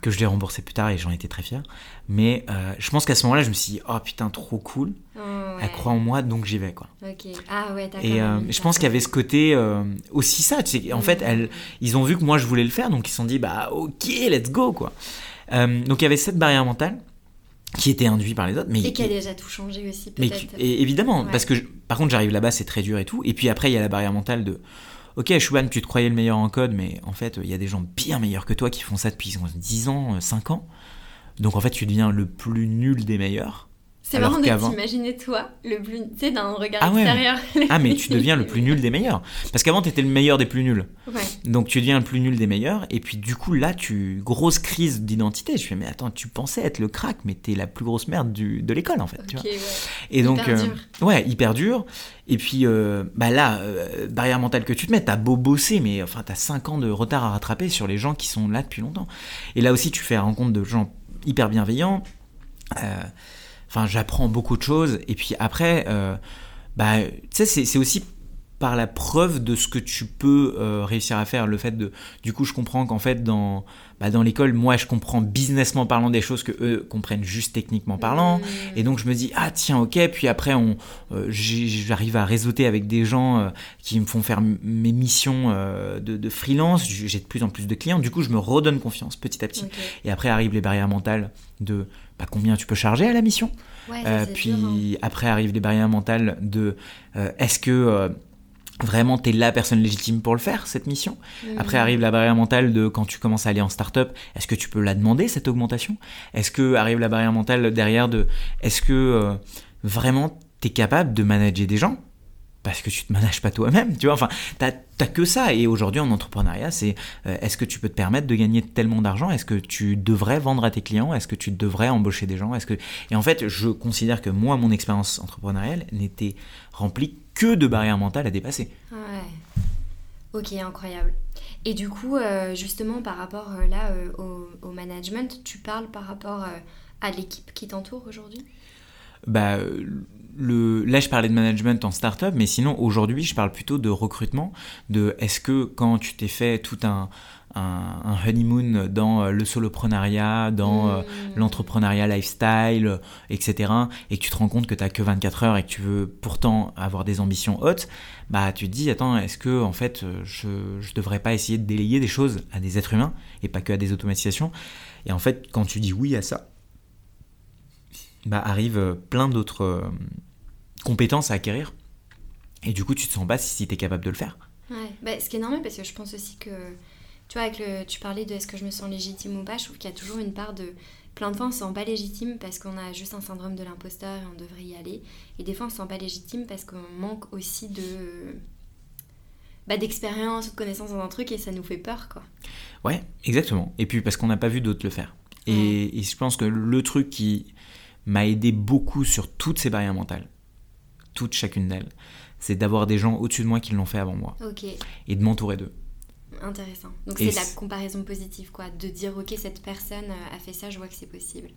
que je l'ai remboursé plus tard et j'en étais très fier. Mais euh, je pense qu'à ce moment-là, je me suis dit, oh putain, trop cool. Oh, Elle croit en moi, donc j'y vais. Quoi. Ah ouais, Et euh, je pense qu'il y avait ce côté euh, aussi ça. Tu sais, en fait, elle, ils ont vu que moi je voulais le faire, donc ils se sont dit, bah ok, let's go. quoi. donc il y avait cette barrière mentale qui était induite par les autres. Mais, et qui a déjà tout changé aussi, peut-être. évidemment, parce que par contre, j'arrive là-bas, c'est très dur et tout. Et puis après, il y a la barrière mentale de Ok, Shuban, tu te croyais le meilleur en code, mais en fait, il y a des gens bien meilleurs que toi qui font ça depuis 10 ans, 5 ans. Donc en fait, tu deviens le plus nul des meilleurs. C'est marrant de t'imaginer toi, le plus, tu sais, d'un regard ah extérieur. ah mais tu deviens le plus nul des meilleurs. Parce qu'avant, tu étais le meilleur des plus nuls. Donc tu deviens le plus nul des meilleurs. Et puis du coup, là, tu grosse crise d'identité. Je fais, mais attends, tu pensais être le crack, mais t'es la plus grosse merde du, de l'école, en fait. tu vois Et donc, hyper euh, dur. ouais, hyper dur. Et puis, euh, bah là, euh, barrière mentale que tu te mets, t'as beau bosser, mais enfin, t'as 5 ans de retard à rattraper sur les gens qui sont là depuis longtemps. Et là aussi, tu fais la rencontre de gens hyper bienveillants. Euh, Enfin, j'apprends beaucoup de choses. Et puis après, euh, bah, tu sais, c'est aussi par la preuve de ce que tu peux euh, réussir à faire. Le fait de, du coup, je comprends qu'en fait, dans, bah, dans l'école, moi, je comprends businessment parlant des choses que eux comprennent juste techniquement parlant. Mmh. Et donc, je me dis, ah tiens, ok. Puis après, on, euh, j'arrive à réseauter avec des gens qui me font faire mes missions de, de, freelance. J'ai de plus en plus de clients. Du coup, je me redonne confiance petit à petit. Et après arrivent les barrières mentales de bah, combien tu peux charger à la mission. Euh, puis hein. après arrivent les barrières mentales de euh, est-ce que euh, vraiment tu es la personne légitime pour le faire, cette mission? Mmh. Après arrive la barrière mentale de quand tu commences à aller en start-up, est-ce que tu peux la demander, cette augmentation? Est-ce que arrive la barrière mentale derrière de est-ce que vraiment tu es capable de manager des gens? Parce que tu te manages pas toi-même, tu vois. Enfin, t'as que ça. Et aujourd'hui, en entrepreneuriat, c'est euh, est-ce que tu peux te permettre de gagner tellement d'argent? Est-ce que tu devrais vendre à tes clients? Est-ce que tu devrais embaucher des gens? Est-ce que et en fait, je considère que moi, mon expérience entrepreneuriale n'était remplie que de barrières mentales à dépasser. Ouais. Ok, incroyable. Et du coup, euh, justement, par rapport euh, là au, management, tu parles par rapport à l'équipe qui t'entoure aujourd'hui? Bah, le, là, je parlais de management en startup, mais sinon, aujourd'hui, je parle plutôt de recrutement. De est-ce que quand tu t'es fait tout un, un, honeymoon dans le soloprenariat, dans euh, Mmh. l'entrepreneuriat lifestyle, etc., et que tu te rends compte que tu que 24 heures et que tu veux pourtant avoir des ambitions hautes, bah tu te dis, attends, est-ce que en fait, euh, je, je devrais pas essayer de déléguer des choses à des êtres humains et pas que à des automatisations? Et en fait, quand tu dis oui à ça, bah arrivent euh, plein d'autres euh, compétences à acquérir. Et du coup, tu te sens pas si, si tu es capable de le faire. Ouais, bah, ce qui est normal parce que je pense aussi que, tu vois, avec le, tu parlais de est-ce que je me sens légitime ou pas, je trouve qu'il y a toujours une part de. Plein de fois, on se sent pas légitime parce qu'on a juste un syndrome de l'imposteur et on devrait y aller. Et des fois, on se sent pas légitime parce qu'on manque aussi de. Bah, d'expérience ou de connaissance dans un truc et ça nous fait peur, quoi. Ouais, exactement. Et puis parce qu'on n'a pas vu d'autres le faire. Et, et je pense que le truc qui m'a aidé beaucoup sur toutes ces barrières mentales, toutes chacune d'elles, c'est d'avoir des gens au-dessus de moi qui l'ont fait avant moi et de m'entourer d'eux. intéressant. Donc c'est la comparaison positive, quoi. De dire, ok, cette personne euh, a fait ça, je vois que c'est possible.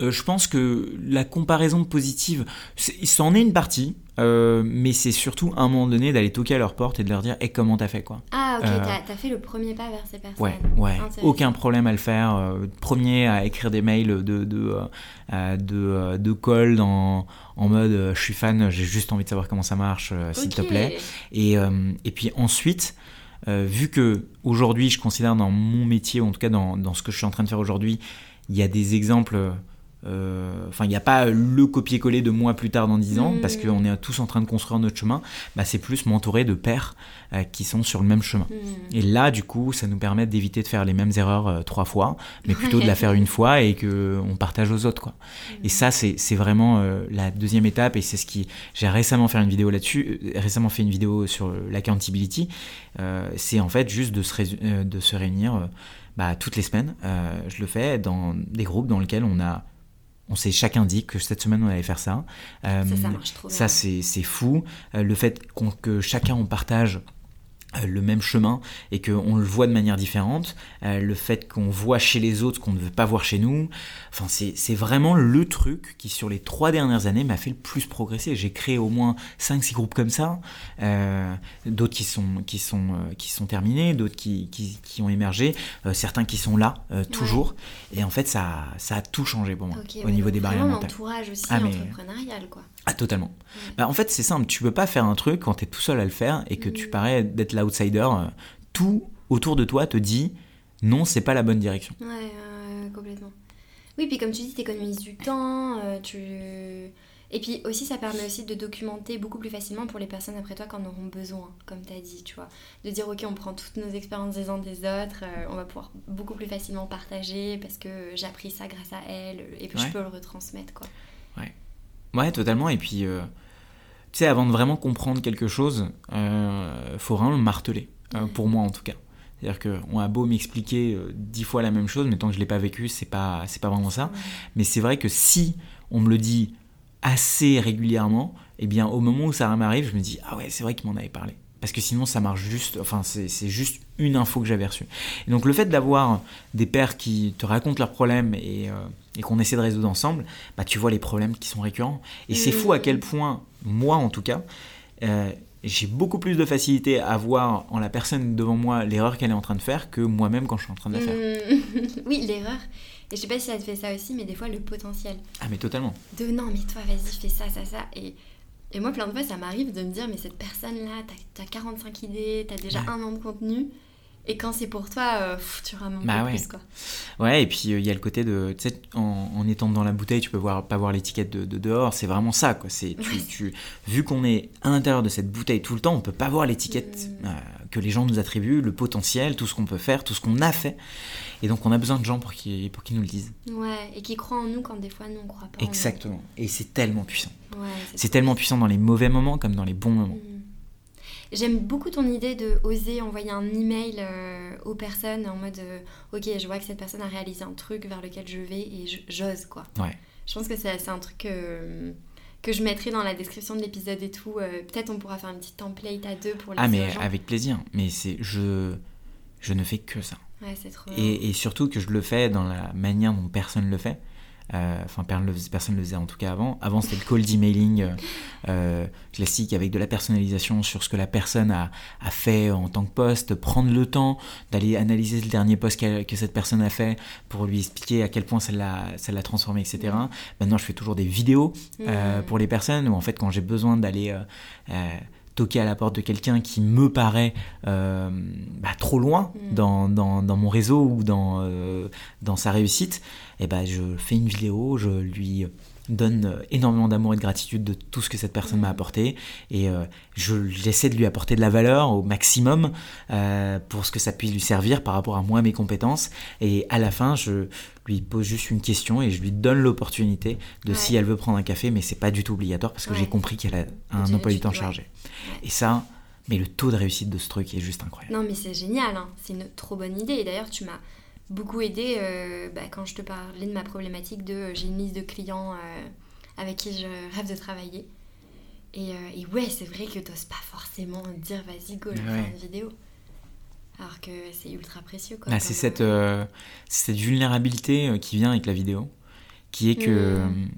Euh, je pense que la comparaison positive, c'en est une partie, euh, mais c'est surtout à un moment donné d'aller toquer à leur porte et de leur dire Eh, comment t'as fait quoi Ah, ok, Euh, t'as, fait le premier pas vers ces personnes. Ouais, ouais, aucun problème à le faire. euh, premier à écrire des mails de, de, de, de call en, en mode je suis fan, j'ai juste envie de savoir comment ça marche, s'il te plaît. Et, et puis ensuite, vu que aujourd'hui, je considère dans mon métier, ou en tout cas dans, dans ce que je suis en train de faire aujourd'hui, il y a des exemples. euh, Enfin, il n'y a pas le copier-coller de moi plus tard dans 10 ans, Mm. parce qu'on est tous en train de construire notre chemin. Bah, c'est plus m'entourer de pairs euh, qui sont sur le même chemin. Hmm. Et là, du coup, ça nous permet d'éviter de faire les mêmes erreurs euh, trois fois, mais plutôt de la faire une fois et que on partage aux autres, quoi. Et ça, c'est vraiment la deuxième étape, et c'est ce qui. J'ai récemment fait une vidéo là-dessus, récemment fait une vidéo sur l'accountability. C'est en fait juste de se, de se réunir bah, toutes les semaines. Euh, je le fais dans des groupes dans lesquels on a. On s'est chacun dit que cette semaine on allait faire ça. Euh, Ça, ça marche trop bien. ça, c'est fou. Euh, le fait que chacun on partage euh, le même chemin et qu'on le voit de manière différente, euh, le fait qu'on voit chez les autres qu'on ne veut pas voir chez nous, enfin c'est c'est vraiment le truc qui sur les trois dernières années m'a fait le plus progresser. J'ai créé au moins 5-6 groupes comme ça, euh, d'autres qui sont, qui, sont, euh, qui sont terminés, d'autres qui, qui, qui ont émergé, euh, certains qui sont là euh, toujours, et en fait ça, ça a tout changé pour moi au niveau des barrières mentales. l'entourage aussi Ah, mais- entrepreneurial, quoi. Ah, totalement. Bah, en fait, c'est simple. Tu peux pas faire un truc quand tu es tout seul à le faire et que tu Mm. parais d'être l'outsider. euh, Tout autour de toi te dit non, c'est pas la bonne direction. Ouais, complètement. Oui, puis comme tu dis, t'économises du temps, euh, tu... Et puis aussi, ça permet aussi de documenter beaucoup plus facilement pour les personnes après toi qui en auront besoin, comme tu as dit, tu vois. De dire, ok, on prend toutes nos expériences des uns des autres, euh, on va pouvoir beaucoup plus facilement partager parce que j'ai appris ça grâce à elle, et puis je peux le retransmettre, quoi. Ouais, totalement. Et puis, euh, tu sais, avant de vraiment comprendre quelque chose, euh, faut vraiment le marteler. euh, pour moi, en tout cas. C'est-à-dire qu'on a beau m'expliquer euh, dix fois la même chose, mais tant que je l'ai pas vécu, c'est pas, c'est pas vraiment ça. Mais c'est vrai que si on me le dit assez régulièrement, eh bien au moment où ça m'arrive, je me dis ah ouais c'est vrai qu'il m'en avait parlé. Parce que sinon ça marche juste, enfin c'est c'est juste une info que j'avais reçue. Et donc le fait d'avoir des pères qui te racontent leurs problèmes et, et qu'on essaie de résoudre ensemble, bah tu vois les problèmes qui sont récurrents. Et c'est fou à quel point, moi en tout cas, euh, j'ai beaucoup plus de facilité à voir en la personne devant moi l'erreur qu'elle est en train de faire que moi-même quand je suis en train de la faire. Mm. oui, l'erreur. Et je sais pas si ça te fait ça aussi, mais des fois, le potentiel. Ah mais totalement. de non mais toi vas-y fais ça ça ça et, et moi plein de fois ça m'arrive de me dire mais cette personne là t'as as 45 idées t'as déjà Ouais. un an de contenu et quand c'est pour toi euh, pff, tu rames Bah ouais. plus quoi Ouais, et puis euh, il y a le côté de, tu sais, en, en étant dans la bouteille, tu peux voir, pas voir l'étiquette de, de dehors, c'est vraiment ça, quoi. C'est, tu, Ouais. tu, vu qu'on est à l'intérieur de cette bouteille tout le temps, on peut pas voir l'étiquette Mm. euh, que les gens nous attribuent, le potentiel, tout ce qu'on peut faire, tout ce qu'on a fait. Et donc on a besoin de gens pour qu'ils, pour nous le disent. ouais et qui croient en nous quand des fois nous on croit pas en nous. Exactement. Et c'est tellement puissant. ouais, C'est tellement puissant dans les mauvais moments comme dans les bons moments. Mm. J'aime beaucoup ton idée de oser envoyer un email euh, aux personnes en mode euh, ok je vois que cette personne a réalisé un truc vers lequel je vais et j'ose quoi. Ouais. Je pense que c'est un truc que, que je mettrai dans la description de l'épisode et tout. Euh, Peut-être on pourra faire une petite template à deux pour les Ah mais gens. avec plaisir. Mais c'est, je, je ne fais que ça. Ouais, c'est trop. Et, et surtout que je le fais dans la manière dont personne le fait. Enfin, personne ne le faisait en tout cas avant. Avant, c'était le cold emailing classique avec de la personnalisation sur ce que la personne a, a fait en tant que poste, prendre le temps d'aller analyser le dernier post que cette personne a fait pour lui expliquer à quel point ça l'a transformé, etc. Maintenant, je fais toujours des vidéos pour les personnes où en fait, quand j'ai besoin d'aller toquer à la porte de quelqu'un qui me paraît euh, bah, trop loin mm. dans, dans, mon réseau ou dans, euh, dans sa réussite, et eh ben je fais une vidéo, je lui donne énormément d'amour et de gratitude de tout ce que cette personne m'a mm. apporté. Et euh, je j'essaie de lui apporter de la valeur au maximum euh, pour ce que ça puisse lui servir par rapport à moi mes compétences. Et à la fin je lui pose juste une question et je lui donne l'opportunité de si elle veut prendre un café mais c'est pas du tout obligatoire parce que j'ai compris qu'elle a un emploi du temps chargé. Et ça mais le taux de réussite de ce truc est juste incroyable. Non mais c'est génial hein. c'est une trop bonne idée. Et d'ailleurs tu m'as beaucoup aidé euh, bah, quand je te parlais de ma problématique de euh, j'ai une liste de clients euh, avec qui je rêve de travailler. Et, ouais, c'est vrai que t'oses pas forcément dire vas-y, go, je ouais. une vidéo. Alors que c'est ultra précieux. Bah, c'est cette, cette vulnérabilité qui vient avec la vidéo, qui est que, mmh.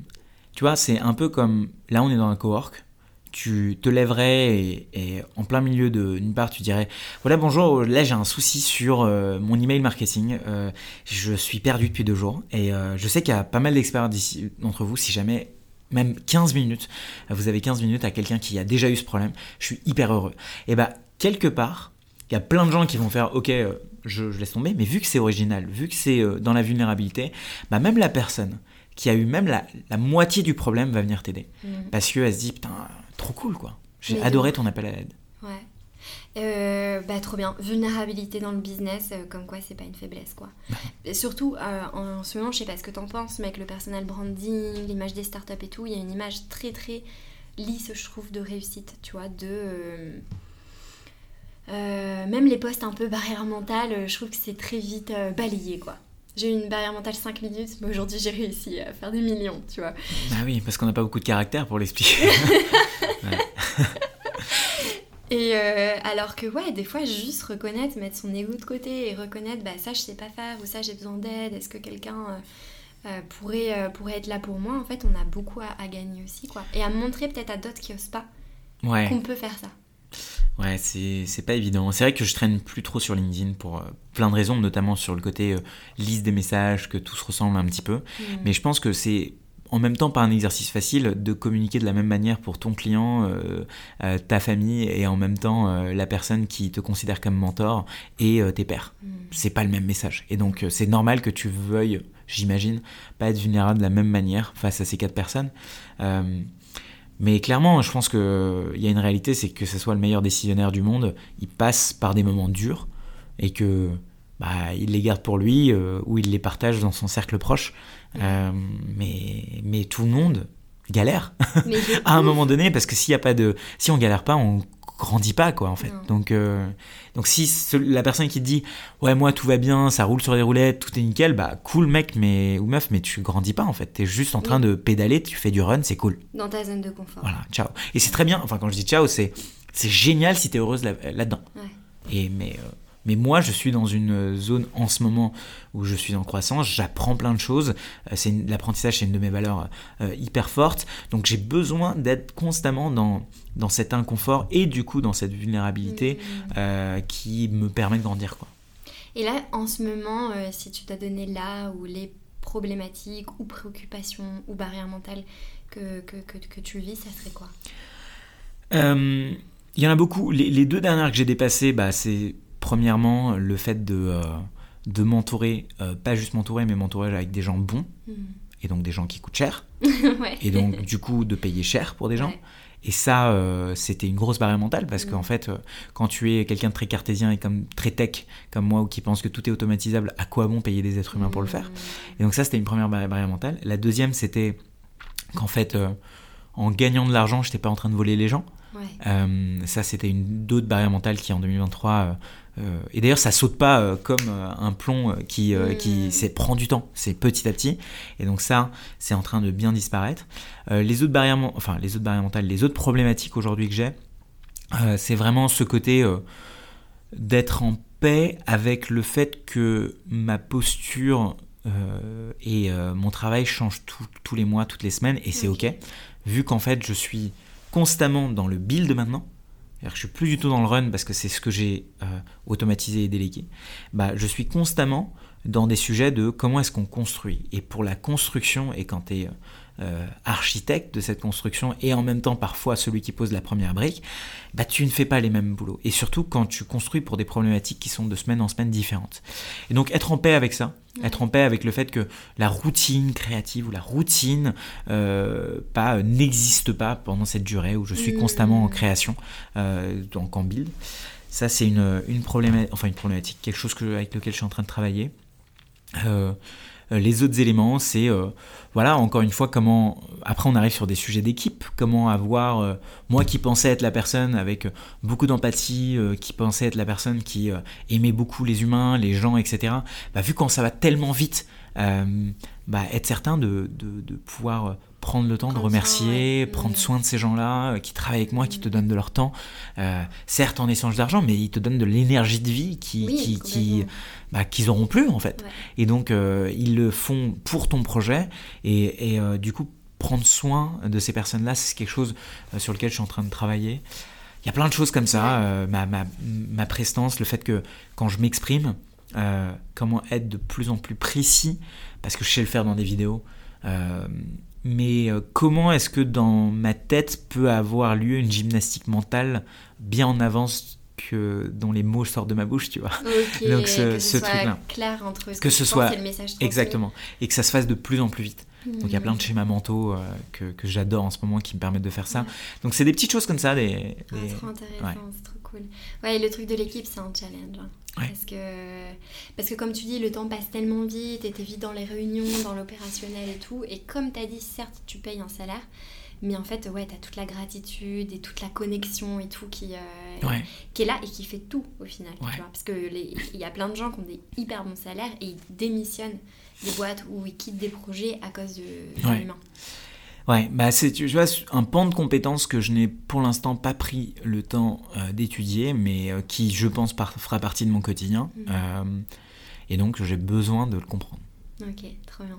tu vois, c'est un peu comme, là on est dans un cowork, tu te lèverais et, en plein milieu d'une part tu dirais voilà bonjour là j'ai un souci sur euh, mon email marketing euh, je suis perdu depuis deux jours et euh, je sais qu'il y a pas mal d'experts d'entre vous si jamais même 15 minutes vous avez 15 minutes à quelqu'un qui a déjà eu ce problème je suis hyper heureux et bah quelque part il y a plein de gens qui vont faire ok je, laisse tomber mais vu que c'est original vu que c'est dans la vulnérabilité bah même la personne qui a eu même la, moitié du problème va venir t'aider. Mmh. Parce qu'elle se dit, putain, trop cool, quoi. J'ai adoré ton appel à l'aide. Ouais. Euh, bah, trop bien. Vulnérabilité dans le business, euh, comme quoi c'est pas une faiblesse, quoi. Et surtout, euh, en, ce moment, je sais pas ce que t'en penses, mais avec le personal branding, l'image des startups et tout, il y a une image très très lisse, je trouve, de réussite, tu vois, de... même les postes un peu barrière mentale, je trouve que c'est très vite balayé, quoi. J'ai eu une barrière mentale 5 minutes, mais aujourd'hui j'ai réussi à faire des millions, tu vois. Bah oui, parce qu'on n'a pas beaucoup de caractère pour l'expliquer. Et euh, alors que ouais, des fois juste reconnaître, mettre son ego de côté et reconnaître, bah ça je sais pas faire ou ça j'ai besoin d'aide, est-ce que quelqu'un euh, euh, pourrait, pourrait être là pour moi, en fait on a beaucoup à, gagner aussi quoi. Et à montrer peut-être à d'autres qui osent pas qu'on peut faire ça. Ouais, c'est pas évident. C'est vrai que je traîne plus trop sur LinkedIn pour euh, plein de raisons, notamment sur le côté euh, liste des messages, que tout se ressemble un petit peu. Mm. Mais je pense que c'est en même temps pas un exercice facile de communiquer de la même manière pour ton client, euh, ta famille et en même temps la personne qui te considère comme mentor et tes pairs. Mm. C'est pas le même message. Et donc c'est normal que tu veuilles, j'imagine, pas être vulnérable de la même manière face à ces quatre personnes. Mais clairement, je pense qu'il y a une réalité, c'est que ce soit le meilleur décisionnaire du monde, il passe par des moments durs et que bah, il les garde pour lui euh, ou il les partage dans son cercle proche. Euh, mais, mais tout le monde galère à un moment donné parce que s'il y a pas de, si on galère pas, on grandit pas quoi en fait. Donc euh, donc si la personne qui te dit ouais moi tout va bien, ça roule sur les roulettes, tout est nickel, bah cool mec mais ou meuf mais tu grandis pas en fait. T'es juste en train de pédaler, tu fais du run, c'est cool. Dans ta zone de confort. Voilà, ciao. Et c'est très bien. Enfin quand je dis ciao c'est c'est génial si t'es heureuse là-dedans. Et mais euh, mais moi, je suis dans une zone en ce moment où je suis en croissance, j'apprends plein de choses. Euh, c'est l'apprentissage, c'est une de mes valeurs euh, hyper fortes. Donc j'ai besoin d'être constamment dans, dans cet inconfort et du coup dans cette vulnérabilité mmh. euh, qui me permet de grandir. Quoi. Et là, en ce moment, si tu t'as donné là ou les problématiques ou préoccupations ou barrières mentales que, que, que, tu vis, ça serait quoi? Il y en a beaucoup. Les, les deux dernières que j'ai dépassées, bah, c'est Premièrement, le fait de, euh, de m'entourer, euh, pas juste m'entourer, mais m'entourer avec des gens bons, hmm. et donc des gens qui coûtent cher, et donc du coup de payer cher pour des gens. Et ça, euh, c'était une grosse barrière mentale parce qu'en hmm. fait, quand tu es quelqu'un de très cartésien et comme très tech comme moi ou qui pense que tout est automatisable, à quoi bon payer des êtres humains pour le faire? Hmm. Et donc ça, c'était une première barrière mentale. La deuxième, c'était qu'en fait, en gagnant de l'argent, je n'étais pas en train de voler les gens. ça, c'était une d'autres barrière mentale qui en 2023 euh, et d'ailleurs, ça saute pas euh, comme euh, un plomb qui, qui mm. prend du temps, c'est petit à petit. Et donc ça, c'est en train de bien disparaître. les autres barrières, enfin les autres barrières mentales, les autres problématiques aujourd'hui que j'ai, c'est vraiment ce côté d'être en paix avec le fait que ma posture et mon travail change tous les mois, toutes les semaines, et c'est ok. Vu qu'en fait, je suis constamment dans le build maintenant, je suis plus du tout dans le run parce que c'est ce que j'ai automatisé et délégué. Bah, je suis constamment dans des sujets de comment est-ce qu'on construit. Et pour la construction, et quand tu es euh, architecte de cette construction et en même temps parfois celui qui pose la première brique, bah, tu ne fais pas les mêmes boulots. Et surtout quand tu construis pour des problématiques qui sont de semaine en semaine différentes. Et donc être en paix avec ça, être en paix avec le fait que la routine créative ou la routine euh, pas euh, n'existe pas pendant cette durée où je suis constamment en mmh. création, donc en build. Ça, c'est une, une, problématique, enfin une problématique, quelque chose que, avec lequel je suis en train de travailler. Les autres éléments, c'est voilà encore une fois comment après on arrive sur des sujets d'équipe, comment avoir euh, moi qui pensais être la personne avec beaucoup d'empathie, qui pensait être la personne qui aimait beaucoup les humains, les gens, etc. Bah, vu quand ça va tellement vite, bah, être certain de pouvoir prendre le temps de remercier, prendre soin de ces gens-là euh, qui travaillent avec moi, qui te donnent de leur temps, euh, certes en échange d'argent, mais ils te donnent de l'énergie de vie qui, qui, qui bah, qu'ils auront plus en fait. Et donc euh, ils le font pour ton projet. Et, et du coup prendre soin de ces personnes-là, c'est quelque chose sur lequel je suis en train de travailler. Il y a plein de choses comme ça, ma, ma, ma, prestance, le fait que quand je m'exprime, comment être de plus en plus précis, parce que je sais le faire dans des vidéos mais euh, comment est-ce que dans ma tête peut avoir lieu une gymnastique mentale bien en avance que dont les mots sortent de ma bouche, tu vois? Donc ce, ce, truc-là. clair entre ce que, ce soit et le message exactement et que ça se fasse de plus en plus vite. Donc il y a plein de schémas mentaux euh, que, que j'adore en ce moment qui me permettent de faire ça. Donc c'est des petites choses comme ça. Des, ah, trop intéressant, c'est trop cool. Ouais, le truc de l'équipe, c'est un challenge. Hein. Parce, que, parce que comme tu dis, le temps passe tellement vite, et t'es vite dans les réunions, dans l'opérationnel et tout. Et comme tu as dit, certes, tu payes un salaire, mais en fait, ouais, tu as toute la gratitude et toute la connexion et tout qui, euh, qui est là et qui fait tout au final. Tu vois parce qu'il y a plein de gens qui ont des hyper bons salaires et ils démissionnent des boîtes ou ils quittent des projets à cause de, l'humain. Ouais, bah c'est tu vois un pan de compétences que je n'ai pour l'instant pas pris le temps euh, d'étudier, mais euh, qui je pense fera partie de mon quotidien. Mhm. Euh, et donc j'ai besoin de le comprendre. Ok, trop bien.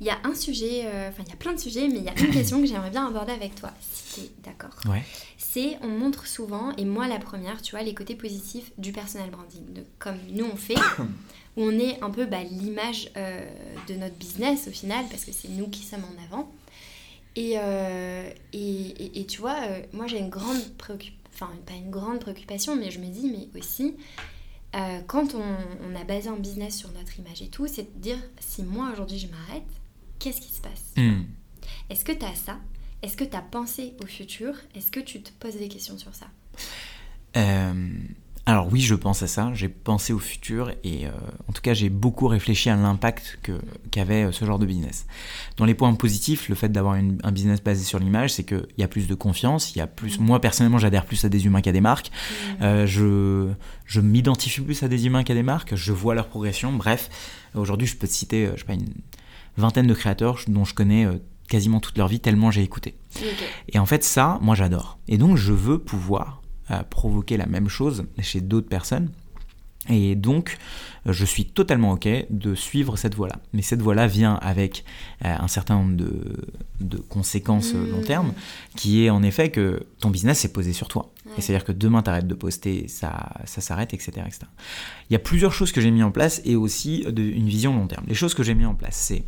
Il y a un sujet, enfin il y a plein de sujets, mais il y a une question que j'aimerais bien aborder avec toi, si tu es d'accord. Ouais. C'est, on montre souvent, et moi la première, tu vois, les côtés positifs du personal branding, de comme nous on fait, où on est un peu bah, l'image de notre business au final, parce que c'est nous qui sommes en avant. Euh, et, et, tu vois, euh, moi j'ai une grande préoccupation, enfin pas une grande préoccupation, mais je me dis, mais aussi, euh, quand on, a basé un business sur notre image et tout, c'est de dire, si moi aujourd'hui je m'arrête, qu'est-ce qui se passe? Hmm. Est-ce que tu as ça? Est-ce que tu as pensé au futur? Est-ce que tu te poses des questions sur ça? Alors oui, je pense à ça, j'ai pensé au futur et euh, en tout cas j'ai beaucoup réfléchi à l'impact qu'avait euh, ce genre de business. Dans les points positifs, le fait d'avoir un business basé sur l'image, c'est qu'il y a plus de confiance, il y a plus... Mm. Moi personnellement j'adhère plus à des humains qu'à des marques, mm. euh, je, je m'identifie plus à des humains qu'à des marques, je vois leur progression, bref, aujourd'hui je peux te citer, je sais pas, une vingtaine de créateurs dont je connais quasiment toute leur vie tellement j'ai écouté. Et en fait ça, moi j'adore. Et donc je veux pouvoir provoquer la même chose chez d'autres personnes. Et donc, je suis totalement OK de suivre cette voie-là. Mais cette voie-là vient avec euh, un certain nombre de, conséquences euh, long terme, qui est en effet que ton business est posé sur toi. Et c'est-à-dire que demain, tu arrêtes de poster, ça, ça s'arrête, etc., etc. Il y a plusieurs choses que j'ai mis en place et aussi de, une vision long terme. Les choses que j'ai mis en place, c'est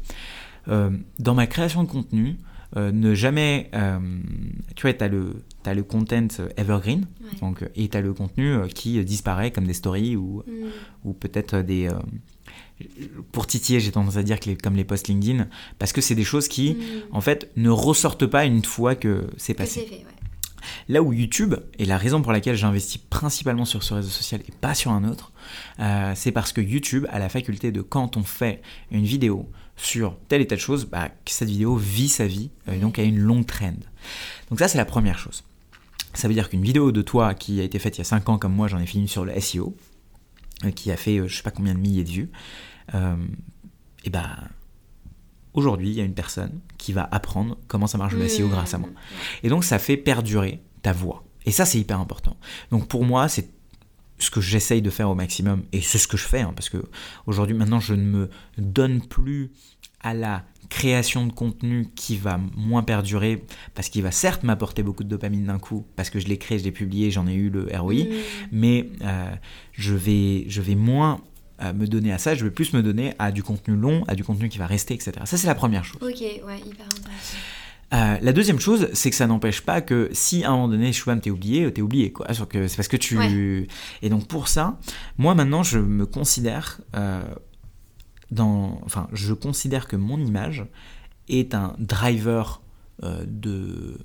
euh, dans ma création de contenu, ne jamais... tu vois, tu as le tu as le content evergreen, donc, et tu as le contenu euh, qui disparaît comme des stories ou, mm. ou peut-être des... Euh, pour titiller, j'ai tendance à dire que les, comme les posts LinkedIn, parce que c'est des choses qui, mm. en fait, ne ressortent pas une fois que c'est passé. Là où YouTube, et la raison pour laquelle j'investis principalement sur ce réseau social et pas sur un autre, euh, c'est parce que YouTube a la faculté de, quand on fait une vidéo sur telle et telle chose, bah, que cette vidéo vit sa vie, et donc a une longue trend. Donc ça, c'est la première chose. Ça veut dire qu'une vidéo de toi qui a été faite il y a 5 ans, comme moi, j'en ai fini sur le SEO, euh, qui a fait euh, je sais pas combien de milliers de vues, euh, et ben aujourd'hui, il y a une personne qui va apprendre comment ça marche le SEO mmh. grâce à moi. Et donc, ça fait perdurer ta voix. Et ça, c'est hyper important. Donc, pour moi, c'est ce que j'essaye de faire au maximum, et c'est ce que je fais, hein, parce que aujourd'hui, maintenant, je ne me donne plus à la création de contenu qui va moins perdurer, parce qu'il va certes m'apporter beaucoup de dopamine d'un coup, parce que je l'ai créé, je l'ai publié, j'en ai eu le ROI, mm. mais euh, je, vais, je vais moins euh, me donner à ça, je vais plus me donner à du contenu long, à du contenu qui va rester, etc. Ça, c'est la première chose. Ok, ouais, hyper intéressant. Euh, la deuxième chose, c'est que ça n'empêche pas que si à un moment donné, Shubham t'es oublié, t'es oublié, quoi. que c'est parce que tu. Et donc pour ça, moi maintenant, je me considère Enfin, je considère que mon image est un driver euh, de.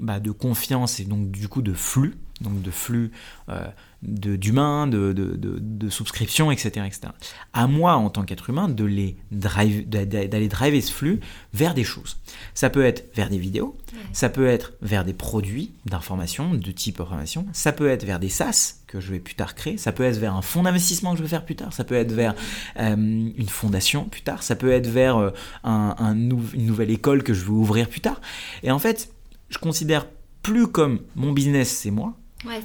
Bah, de confiance et donc du coup de flux, flux d'humains, de, de, de, de, souscriptions, etc., etc. À moi, en tant qu'être humain, de les drive, d'aller driver ce flux vers des choses. Ça peut être vers des vidéos, ça peut être vers des produits d'information, de type information, ça peut être vers des SaaS que je vais plus tard créer, ça peut être vers un fonds d'investissement que je vais faire plus tard, ça peut être vers euh, une fondation plus tard, ça peut être vers euh, un, un une nouvelle école que je vais ouvrir plus tard. Et en fait, je considère plus comme mon business, c'est moi,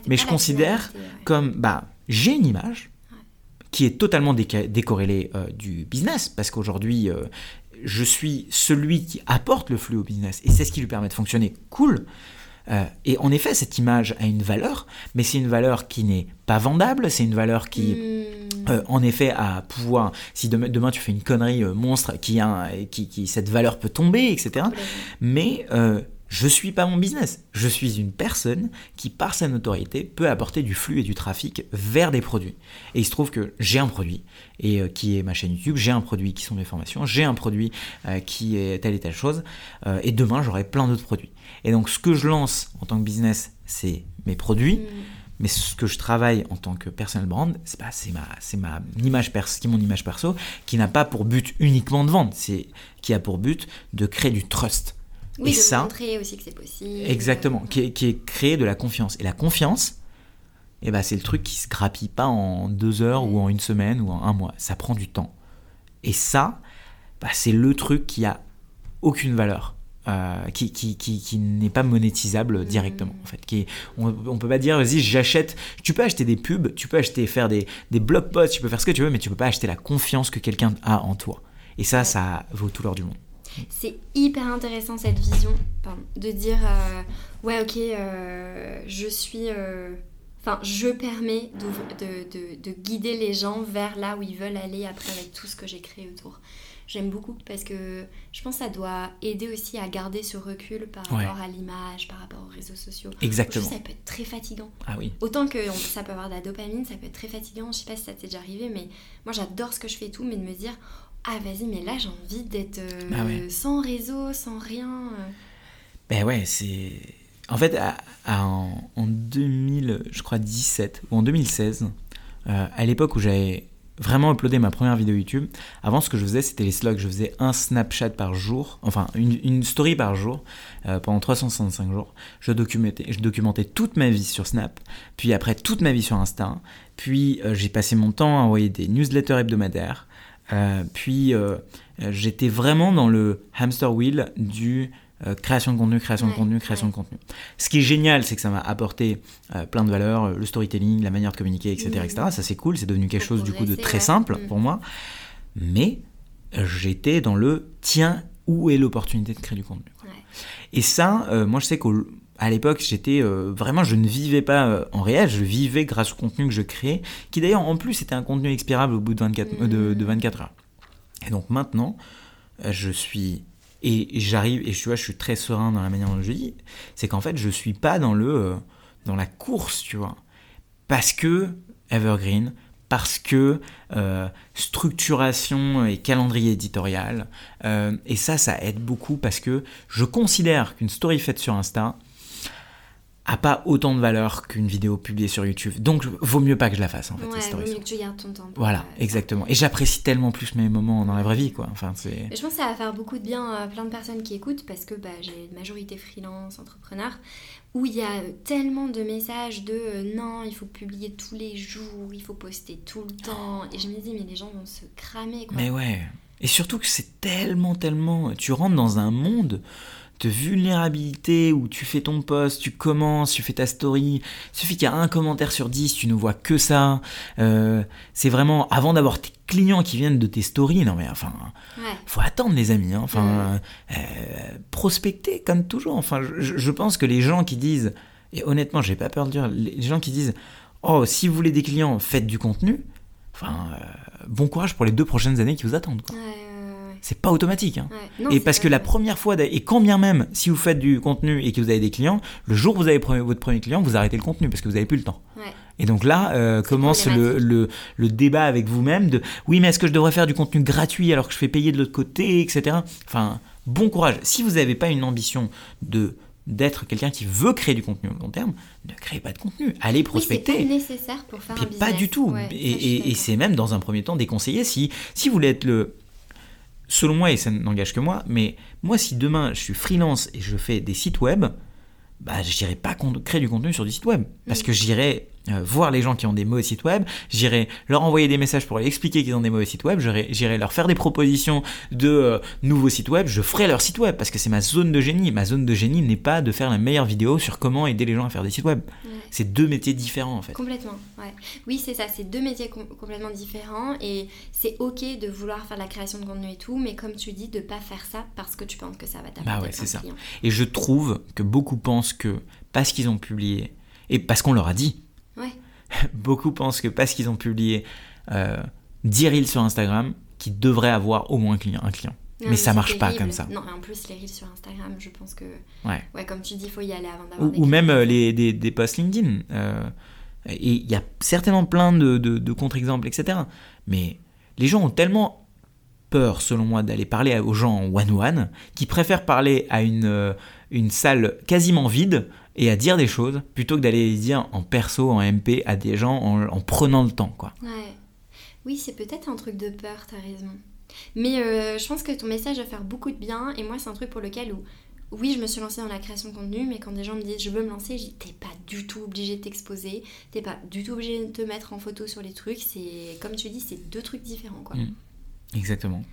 mais je considère comme, bah, j'ai une image qui est totalement décorrélée euh, du business, parce qu'aujourd'hui, euh, je suis celui qui apporte le flux au business, et c'est ce qui lui permet de fonctionner. Cool. Euh, et en effet, cette image a une valeur, mais c'est une valeur qui n'est pas vendable, c'est une valeur qui, hmm. en effet, a pouvoir, si demain, demain, tu fais une connerie monstre, qui, a, qui, qui, cette valeur peut tomber, etc. Mais je suis pas mon business. Je suis une personne qui, par sa notoriété, peut apporter du flux et du trafic vers des produits. Et il se trouve que j'ai un produit, et euh, qui est ma chaîne YouTube, j'ai un produit qui sont mes formations, j'ai un produit euh, qui est telle et telle chose, euh, et demain j'aurai plein d'autres produits. Et donc ce que je lance en tant que business, c'est mes produits. Mm. Mais ce que je travaille en tant que personal brand, c'est ma, c'est ma image perso, qui est mon image perso, qui n'a pas pour but uniquement de vendre, c'est qui a pour but de créer du trust oui, et de ça, montrer aussi que c'est possible. Exactement, qui est, qui créé de la confiance. Et la confiance, eh ben, c'est le truc qui se grappille pas en deux heures ou en une semaine ou en un mois. Ça prend du temps. Et ça, bah, c'est le truc qui a aucune valeur. Euh, qui, qui, qui, n'est pas monétisable mm. directement en fait qui on, on, peut pas dire vas-y j'achète tu peux acheter des pubs tu peux acheter faire des, des blog posts tu peux faire ce que tu veux mais tu peux pas acheter la confiance que quelqu'un a en toi et ça ça vaut tout l'or du monde c'est hyper intéressant cette vision de dire euh, ouais ok euh, je suis euh, enfin je permets de, de, guider les gens vers là où ils veulent aller après avec tout ce que j'ai créé autour j'aime beaucoup parce que je pense que ça doit aider aussi à garder ce recul par rapport à l'image, par rapport aux réseaux sociaux. Exactement. ça peut être très fatigant. Ah oui. Autant que ça peut avoir de la dopamine, ça peut être très fatigant. Je sais pas si ça t'est déjà arrivé, mais moi j'adore ce que je fais et tout, mais de me dire ah vas-y, mais là j'ai envie d'être euh, bah sans réseau, sans rien. Euh. Ben ouais, c'est... En fait, en, 2000, je crois 17 ou en 2016, euh, à l'époque où j'avais vraiment uploadé ma première vidéo YouTube, avant ce que je faisais c'était les slogs, je faisais un Snapchat par jour, enfin une, story par jour, pendant 365 jours. Je documentais, je documentais toute ma vie sur Snap, puis après toute ma vie sur Insta, puis j'ai passé mon temps à envoyer des newsletters hebdomadaires, euh, puis euh, j'étais vraiment dans le hamster wheel du euh, création de contenu, création de contenu, création de contenu. Ce qui est génial, c'est que ça m'a apporté plein de valeurs, le storytelling, la manière de communiquer, etc. etc. Ça c'est cool, c'est devenu quelque chose du coup de très simple mm. pour moi. Mais j'étais dans le tiens, où est l'opportunité de créer du contenu Et ça, moi je sais qu'au à l'époque, j'étais euh, vraiment, je ne vivais pas euh, en réel, je vivais grâce au contenu que je créais, qui d'ailleurs en plus était un contenu expirable au bout de 24, de, 24 heures. Et donc maintenant, euh, je suis et j'arrive et tu vois, je suis très serein dans la manière dont je vis, c'est qu'en fait, je suis pas dans le dans la course, tu vois, parce que Evergreen, parce que structuration et calendrier éditorial, et ça, ça aide beaucoup parce que je considère qu'une story faite sur Insta, a pas autant de valeur qu'une vidéo publiée sur YouTube. Donc, vaut mieux pas que je la fasse en fait. Ouais, vaut mieux que tu gardes ton temps. Voilà, exactement. Et j'apprécie tellement plus mes moments dans la vraie vie, quoi. Enfin, c'est. Je pense que ça va faire beaucoup de bien à plein de personnes qui écoutent parce que bah, j'ai une majorité freelance, entrepreneur, où il y a tellement de messages de euh, non, il faut publier tous les jours, il faut poster tout le temps. Et je me dis, mais les gens vont se cramer, quoi. Mais ouais. Et surtout que c'est tellement, tellement. Tu rentres dans un monde de vulnérabilité où tu fais ton post, tu commences, tu fais ta story. Il suffit qu'il y a un commentaire sur 10, tu ne vois que ça. Euh, c'est vraiment avant d'avoir tes clients qui viennent de tes stories. Non mais enfin, faut attendre les amis. Hein. Enfin, euh, prospecter comme toujours. Enfin, je, je, pense que les gens qui disent, et honnêtement, j'ai pas peur de dire, les gens qui disent, oh si vous voulez des clients, faites du contenu. Enfin, bon courage pour les deux prochaines années qui vous attendent. Quoi. C'est pas automatique. Hein. et parce que la première fois, et quand bien même, si vous faites du contenu et que vous avez des clients, le jour où vous avez votre premier client, vous arrêtez le contenu parce que vous n'avez plus le temps. Et donc là euh, commence le, le, le, débat avec vous-même de oui, mais est-ce que je devrais faire du contenu gratuit alors que je fais payer de l'autre côté, etc. Enfin, bon courage. Si vous n'avez pas une ambition de d'être quelqu'un qui veut créer du contenu au long terme, ne créez pas de contenu. Allez prospecter. c'est pas nécessaire pour faire un business. Pas du tout. et, c'est même dans un premier temps déconseillé si, si vous voulez être le. Selon moi, et ça n'engage que moi, mais moi, si demain je suis freelance et je fais des sites web, bah, je n'irai pas créer du contenu sur du site web. Parce mm. que j'irai euh, voir les gens qui ont des mauvais sites web, j'irai leur envoyer des messages pour leur expliquer qu'ils ont des mauvais sites web, j'irai leur faire des propositions de euh, nouveaux sites web, je ferai leur site web parce que c'est ma zone de génie. Ma zone de génie n'est pas de faire la meilleure vidéo sur comment aider les gens à faire des sites web. C'est deux métiers différents en fait. Complètement, ouais. Oui, c'est ça, c'est deux métiers complètement différents et c'est ok de vouloir faire la création de contenu et tout, mais comme tu dis, de pas faire ça parce que tu penses que ça va t'apporter bah ouais, c'est ça. Et je trouve que beaucoup pensent que parce qu'ils ont publié et parce qu'on leur a dit, Beaucoup pensent que parce qu'ils ont publié euh, 10 reels sur Instagram, qu'ils devraient avoir au moins un client. Un client. mais, ça marche pas comme ça. Non, en plus, les reels sur Instagram, je pense que. Ouais. ouais comme tu dis, il faut y aller avant d'avoir. Ou, ou même euh, les, des, des, posts LinkedIn. Euh, et il y a certainement plein de, de, de contre-exemples, etc. Mais les gens ont tellement peur, selon moi, d'aller parler aux gens en one-one, qui préfèrent parler à une, euh, une salle quasiment vide et à dire des choses plutôt que d'aller les dire en perso, en MP à des gens en, prenant le temps. Quoi. Ouais. Oui, c'est peut-être un truc de peur, t'as raison. Mais euh, je pense que ton message va faire beaucoup de bien et moi c'est un truc pour lequel où, oui je me suis lancée dans la création de contenu mais quand des gens me disent je veux me lancer, je dis t'es pas du tout obligé de t'exposer, t'es pas du tout obligé de te mettre en photo sur les trucs, c'est comme tu dis c'est deux trucs différents quoi. Mm. Exactement.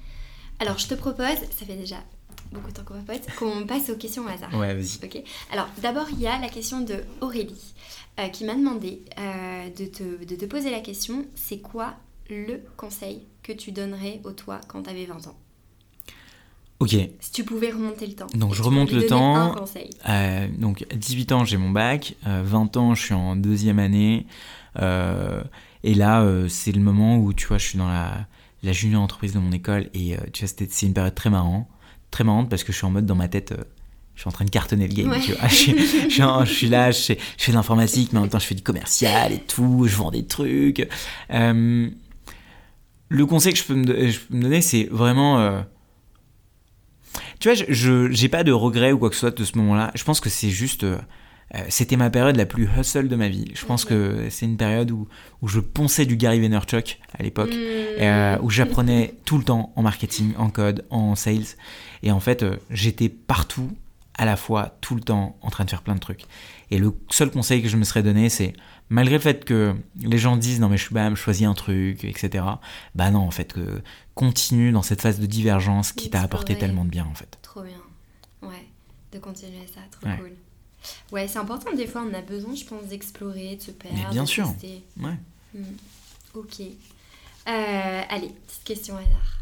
Alors je te propose, ça fait déjà beaucoup de temps qu'on va pas qu'on passe aux questions au hasard. Ouais, vas-y. Ok. Alors, d'abord, il y a la question de Aurélie euh, qui m'a demandé euh, de, te, de, te, poser la question c'est quoi le conseil que tu donnerais au toi quand tu avais 20 ans? Ok. Si tu pouvais remonter le temps. Donc, je remonte le temps. Un conseil? Euh, donc, 18 ans, j'ai mon bac. 20 ans, je suis en deuxième année. et là, c'est le moment où, tu vois, je suis dans la, la junior entreprise de mon école. Et tu vois, c'est une période très marrante très marrante parce que je suis en mode dans ma tête, euh, je suis en train de cartonner le game. Tu vois. Je, suis, là, je fais, de l'informatique, mais en même temps je fais du commercial et tout, je vends des trucs. Euh, le conseil que je peux me, peux me donner, c'est vraiment. Euh, tu vois, je n'ai pas de regrets ou quoi que ce soit de ce moment-là. Je pense que c'est juste. Euh, c'était ma période la plus hustle de ma vie. Je pense que c'est une période où, où je ponçais du Gary Vaynerchuk à l'époque, mm. euh, où j'apprenais tout le temps en marketing, en code, en sales. Et en fait, euh, j'étais partout, à la fois, tout le temps, en train de faire plein de trucs. Et le seul conseil que je me serais donné, c'est, malgré le fait que les gens disent non mais je bam, choisis un truc, etc. Bah non, en fait, que continue dans cette phase de divergence qui t'a apporté tellement de bien, en fait. Trop bien. Ouais, de continuer ça, trop cool. Ouais, c'est important. Des fois, on a besoin, je pense, d'explorer, de se perdre. Mais bien sûr. Ouais. Hmm. Ok. Euh, allez, petite question hasard.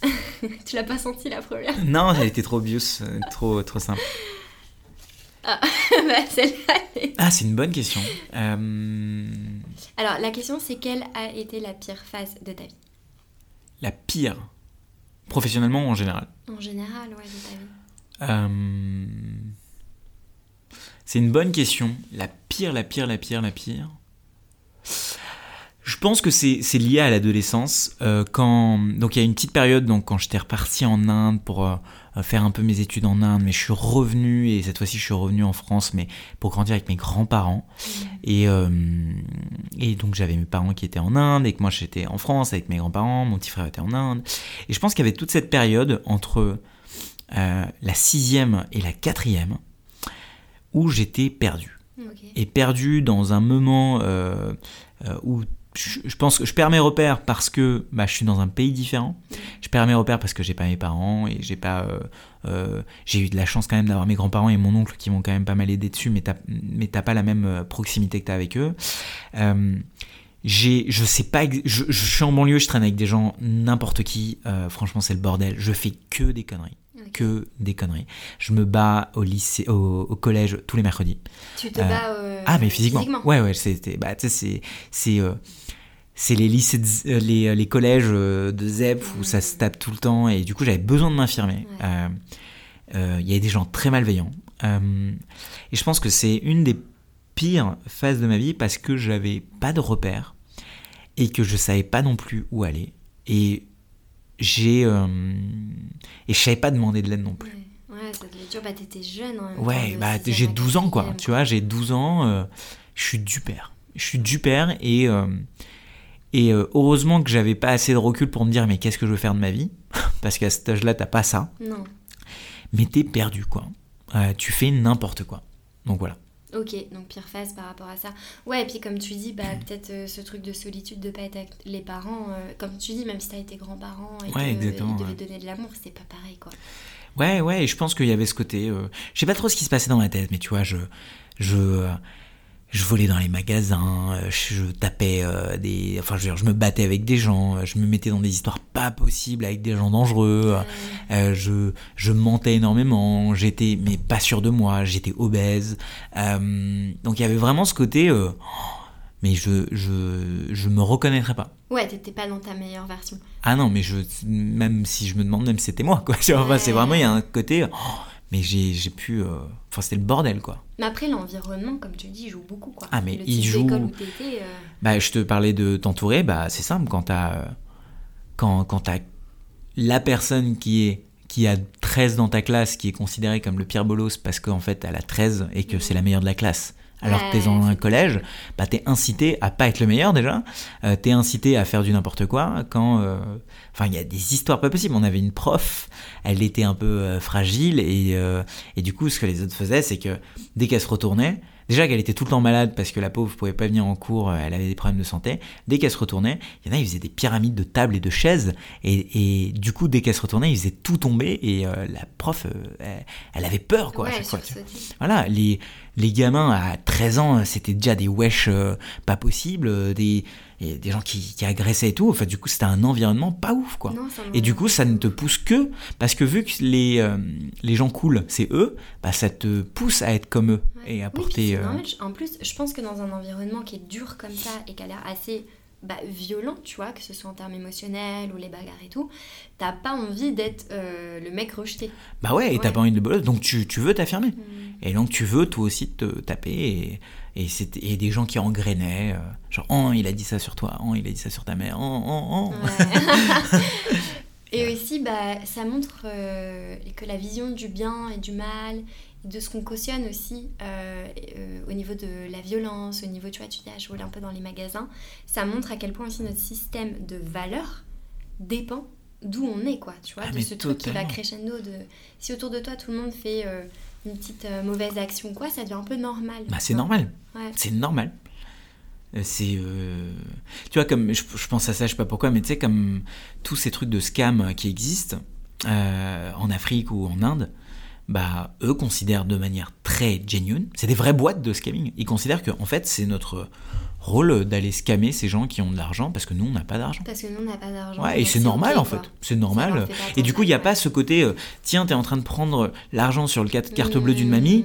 tu l'as pas senti la première Non, elle était trop bios, euh, trop, trop simple. Ah, bah, celle-là. Ah, c'est une bonne question. Euh, Alors, la question, c'est quelle a été la pire phase de ta vie? La pire Professionnellement ou en général En général, ouais, de ta vie. Euh, c'est une bonne question. La pire, la pire, la pire, la pire. Je pense que c'est lié à l'adolescence. Euh, quand donc il y a une petite période donc quand j'étais reparti en Inde pour euh, faire un peu mes études en Inde, mais je suis revenu et cette fois-ci je suis revenu en France, mais pour grandir avec mes grands-parents. Mmh. Et et donc j'avais mes parents qui étaient en Inde et que moi j'étais en France avec mes grands-parents, mon petit frère était en Inde. Et je pense qu'il y avait toute cette période entre euh, la sixième et la quatrième, où j'étais perdu. Et perdu dans un moment euh, euh, où je, je pense que je perds mes repères parce que bah, je suis dans un pays différent. Je perds mes repères parce que j'ai pas mes parents et j'ai pas. euh, j'ai eu de la chance quand même d'avoir mes grands-parents et mon oncle qui m'ont quand même pas mal aidé dessus, mais t'as pas la même proximité que t'as avec eux. J'ai, je sais pas, je, je suis en banlieue, je traîne avec des gens, n'importe qui. euh, franchement, c'est le bordel. Je fais que des conneries, Que des conneries. Je me bats au lycée, au, au collège tous les mercredis. Tu te Euh, bats. euh, Ah, mais physiquement. Ouais, ouais, c'était. Bah, tu sais, c'est. C'est. euh, c'est les lycées, de Z- euh, les, les collèges euh, de ZEP où ça se tape tout le temps et du coup j'avais besoin de m'infirmer. Ouais. Euh, euh, Il y avait des gens très malveillants. Euh, et je pense que c'est une des pires phases de ma vie parce que j'avais pas de repères et que je savais pas non plus où aller. Et j'ai. euh, et je savais pas demander de l'aide non plus. Ouais, ouais, ça devait être dur. Bah, t'étais jeune en même Ouais, temps, bah j'ai à 12 ans quoi, tu vois, j'ai 12 ans, euh, je suis du père. Je suis du père et, euh, et heureusement que j'avais pas assez de recul pour me dire mais qu'est-ce que je veux faire de ma vie? Parce qu'à cet âge-là, t'as pas ça, Non. mais t'es perdu quoi. Tu fais n'importe quoi. Donc voilà. Ok, donc pire phase par rapport à ça. Ouais, et puis comme tu dis, bah peut-être euh, ce truc de solitude, de pas être avec les parents, euh, comme tu dis, même si t'as été grands-parents et Ouais, qu'ils exactement, devaient ouais. donner de l'amour, c'est pas pareil quoi. Ouais, ouais, et je pense qu'il y avait ce côté. euh, je sais pas trop ce qui se passait dans ma tête, mais tu vois, je. Je. Je volais dans les magasins, euh, je, tapais euh, des. Enfin, je veux dire, je me battais avec des gens, euh, je me mettais dans des histoires pas possibles avec des gens dangereux. euh, Euh, je, je mentais énormément, j'étais mais pas sûr de moi, j'étais obèse. Euh, donc il y avait vraiment ce côté, oh, mais je, je, je me reconnaîtrais pas. Ouais, t'étais pas dans ta meilleure version. Ah non, mais je, même si je me demande même si c'était moi, quoi. Enfin, c'est vraiment, il y a un côté, oh, mais j'ai, pu, euh, enfin c'était le bordel, quoi. Mais après, l'environnement, comme tu dis, il joue beaucoup quoi. Ah, mais Le il joue- où euh, Bah, je te parlais de t'entourer, bah c'est simple, quand t'as, quand, quand t'as la personne qui est qui a 13 dans ta classe, qui est considérée comme le pire bolos parce qu'en fait elle a 13 et que c'est la meilleure de la classe. Alors que t'es dans Ouais, un collège, bah t'es incité à pas être le meilleur déjà, euh, t'es incité à faire du n'importe quoi quand... euh, Enfin, il y a des histoires pas possibles. On avait une prof, elle était un peu euh, fragile et, euh, et du coup ce que les autres faisaient c'est que dès qu'elle se retournait, déjà qu'elle était tout le temps malade parce que la pauvre pouvait pas venir en cours, euh, elle avait des problèmes de santé, dès qu'elle se retournait, il y en a, ils faisaient des pyramides de tables et de chaises. Et, et du coup dès qu'elle se retournait, ils faisaient tout tomber. Et euh, la prof, euh, elle, elle avait peur quoi à ouais, chaque fois. Voilà, les, les gamins à 13 ans, c'était déjà des wesh euh, pas possibles, des, et des gens qui, qui agressaient et tout. Enfin, du coup, c'était un environnement pas ouf, quoi. Non, Et du coup, ça ne te pousse que parce que vu que les, euh, les gens cool, c'est eux, bah, ça te pousse à être comme eux Ouais. et à porter. euh, normal. En plus, je pense que dans un environnement qui est dur comme ça et qui a l'air assez bah, violent, tu vois, que ce soit en termes émotionnels ou les bagarres et tout, t'as pas envie d'être euh, le mec rejeté. Bah ouais, et t'as Ouais. pas envie de bolos, donc tu, tu veux t'affirmer. Mm. Et donc tu veux toi aussi te taper et, et, c'était- et des gens qui engrainaient, euh, genre, oh, il a dit ça sur toi, oh, il a dit ça sur ta mère, oh, oh, oh. Ouais. et aussi, bah, ça montre euh, que la vision du bien et du mal, de ce qu'on cautionne aussi euh, au niveau de la violence, au niveau, tu vois, tu dis, ah, je vole un peu dans les magasins, ça montre à quel point aussi notre système de valeurs dépend d'où on est, quoi, tu vois, Ah, de ce truc qui va crescendo. De... Si autour de toi, tout le monde fait une petite euh, mauvaise action, quoi, ça devient un peu normal. Bah c'est normal. Ouais. C'est normal. Euh, C'est. euh, Tu vois, comme. Je, je pense à ça, je sais pas pourquoi, mais tu sais, comme tous ces trucs de scam qui existent euh, en Afrique ou en Inde, bah, eux considèrent de manière très genuine, c'est des vraies boîtes de scamming. Ils considèrent que, en fait, c'est notre rôle d'aller scammer ces gens qui ont de l'argent parce que nous, on n'a pas d'argent. Parce que nous, on n'a pas d'argent. Ouais, et c'est normal en fait. C'est normal. Et du coup, il n'y a pas ce côté, euh, tiens, t'es en train de prendre l'argent sur le carte, carte bleue d'une mamie.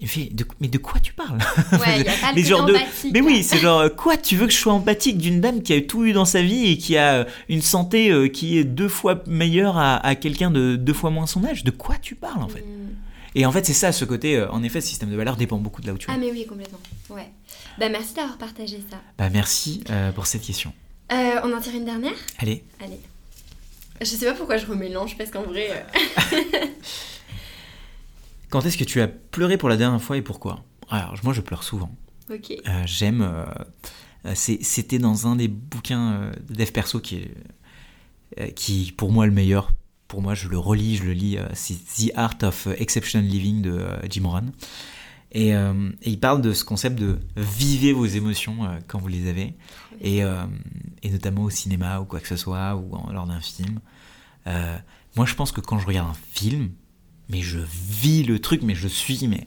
Il fait, de- mais de quoi tu parles Ouais, il y a pas le Mais côté genre de- Mais oui, c'est genre, euh, quoi Tu veux que je sois empathique d'une dame qui a tout eu dans sa vie et qui a euh, une santé euh, qui est deux fois meilleure à, à quelqu'un de deux fois moins son âge? De quoi tu parles en fait? Mm. Et en fait, c'est ça, ce côté, en effet, ce système de valeurs dépend beaucoup de là où tu es. Ah mais oui, complètement. Ouais. Bah merci d'avoir partagé ça. Bah merci euh, pour cette question. Euh, on en tire une dernière? Allez, Allez. Je sais pas pourquoi je remélange parce qu'en vrai... euh, quand est-ce que tu as pleuré pour la dernière fois et pourquoi? Alors, moi, je pleure souvent. Ok. Euh, J'aime. euh, C'était dans un des bouquins euh, de dev perso qui est, qui, pour moi, le meilleur. Pour moi, je le relis, je le lis. c'est The Art of Exceptional Living de Jim Rohn. Et, et, il parle de ce concept de vivez vos émotions quand vous les avez, et, et, notamment au cinéma ou quoi que ce soit, ou lors d'un film. moi, je pense que quand je regarde un film, mais je vis le truc, mais je suis, mais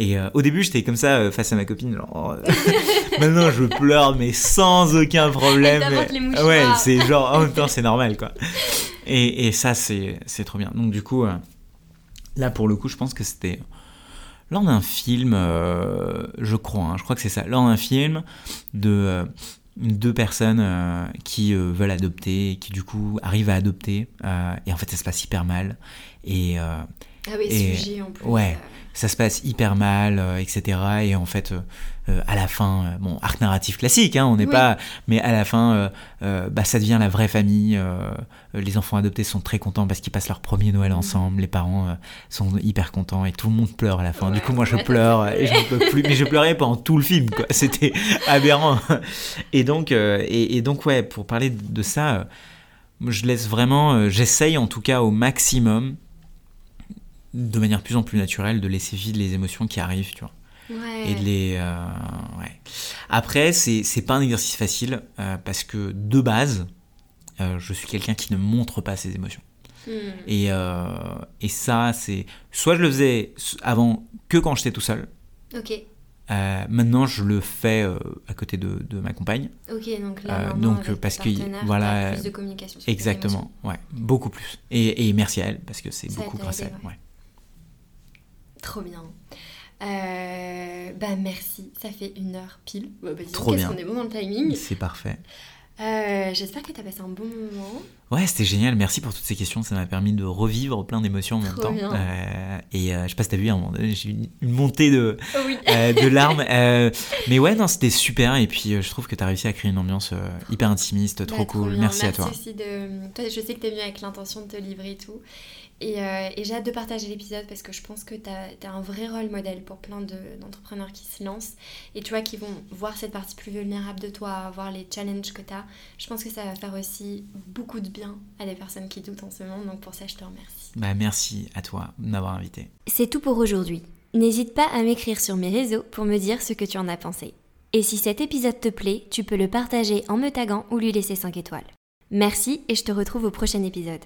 et euh, au début, j'étais comme ça euh, face à ma copine, genre. Euh, maintenant, je pleure, mais sans aucun problème. Les ouais, c'est genre, en même temps, c'est normal, quoi. Et, et ça, c'est trop bien. Donc, du coup, là, pour le coup, je pense que c'était lors d'un film, je crois, hein, je crois que c'est ça, lors d'un film de deux personnes qui veulent adopter, qui du coup arrivent à adopter, et en fait ça se passe hyper mal. Et, ah oui, sujet en plus. Ouais ça se passe hyper mal, euh, etc. Et en fait, euh, euh, à la fin, bon, arc narratif classique, hein, on n'est pas, mais à la fin, bah, ça devient la vraie famille. les enfants adoptés sont très contents parce qu'ils passent leur premier Noël mm. ensemble. Les parents sont hyper contents et tout le monde pleure à la fin. du coup, moi, je pleure et je ne peux plus, mais je pleurais pendant tout le film. C'était aberrant. Et donc, et, donc, ouais, pour parler de ça, je laisse vraiment, j'essaye en tout cas au maximum de manière plus en plus naturelle de laisser vivre les émotions qui arrivent, tu vois. Ouais. Et de les. Euh, ouais. Après, c'est, pas un exercice facile euh, parce que de base, euh, je suis quelqu'un qui ne montre pas ses émotions. Hmm. Et, et ça, c'est. Soit je le faisais avant que quand j'étais tout seul. Ok. maintenant, je le fais à côté de, de, ma compagne. Ok, donc là, donc parce que voilà, plus de communication. exactement, ouais, beaucoup plus. Et, et, merci à elle parce que c'est beaucoup grâce à elle. Ouais. Trop bien. Euh, bah merci, ça fait une heure pile. Bah, bah, Trop bien. On est bon dans le timing. C'est parfait. Euh, j'espère que tu as passé un bon moment. Ouais, c'était génial. Merci pour toutes ces questions. Ça m'a permis de revivre plein d'émotions en même temps. Euh, et je sais pas si t'as vu, j'ai eu une montée de, de larmes. mais ouais, non, c'était super. Et puis, je trouve que tu as réussi à créer une ambiance hyper intimiste, trop bah, cool. Merci, à toi. Aussi de... toi. Je sais que tu es venu avec l'intention de te livrer et tout. Euh, et, j'ai hâte de partager l'épisode parce que je pense que tu as, un vrai rôle modèle pour plein d'entrepreneurs qui se lancent et tu vois, qui vont voir cette partie plus vulnérable de toi, voir les challenges que tu as. Je pense que ça va faire aussi beaucoup de bien à des personnes qui doutent en ce moment. Donc pour ça, je te remercie. Bah, merci à toi de m'avoir invité. C'est tout pour aujourd'hui. N'hésite pas à m'écrire sur mes réseaux pour me dire ce que tu en as pensé. Et si cet épisode te plaît, tu peux le partager en me taguant ou lui laisser 5 étoiles. Merci et je te retrouve au prochain épisode.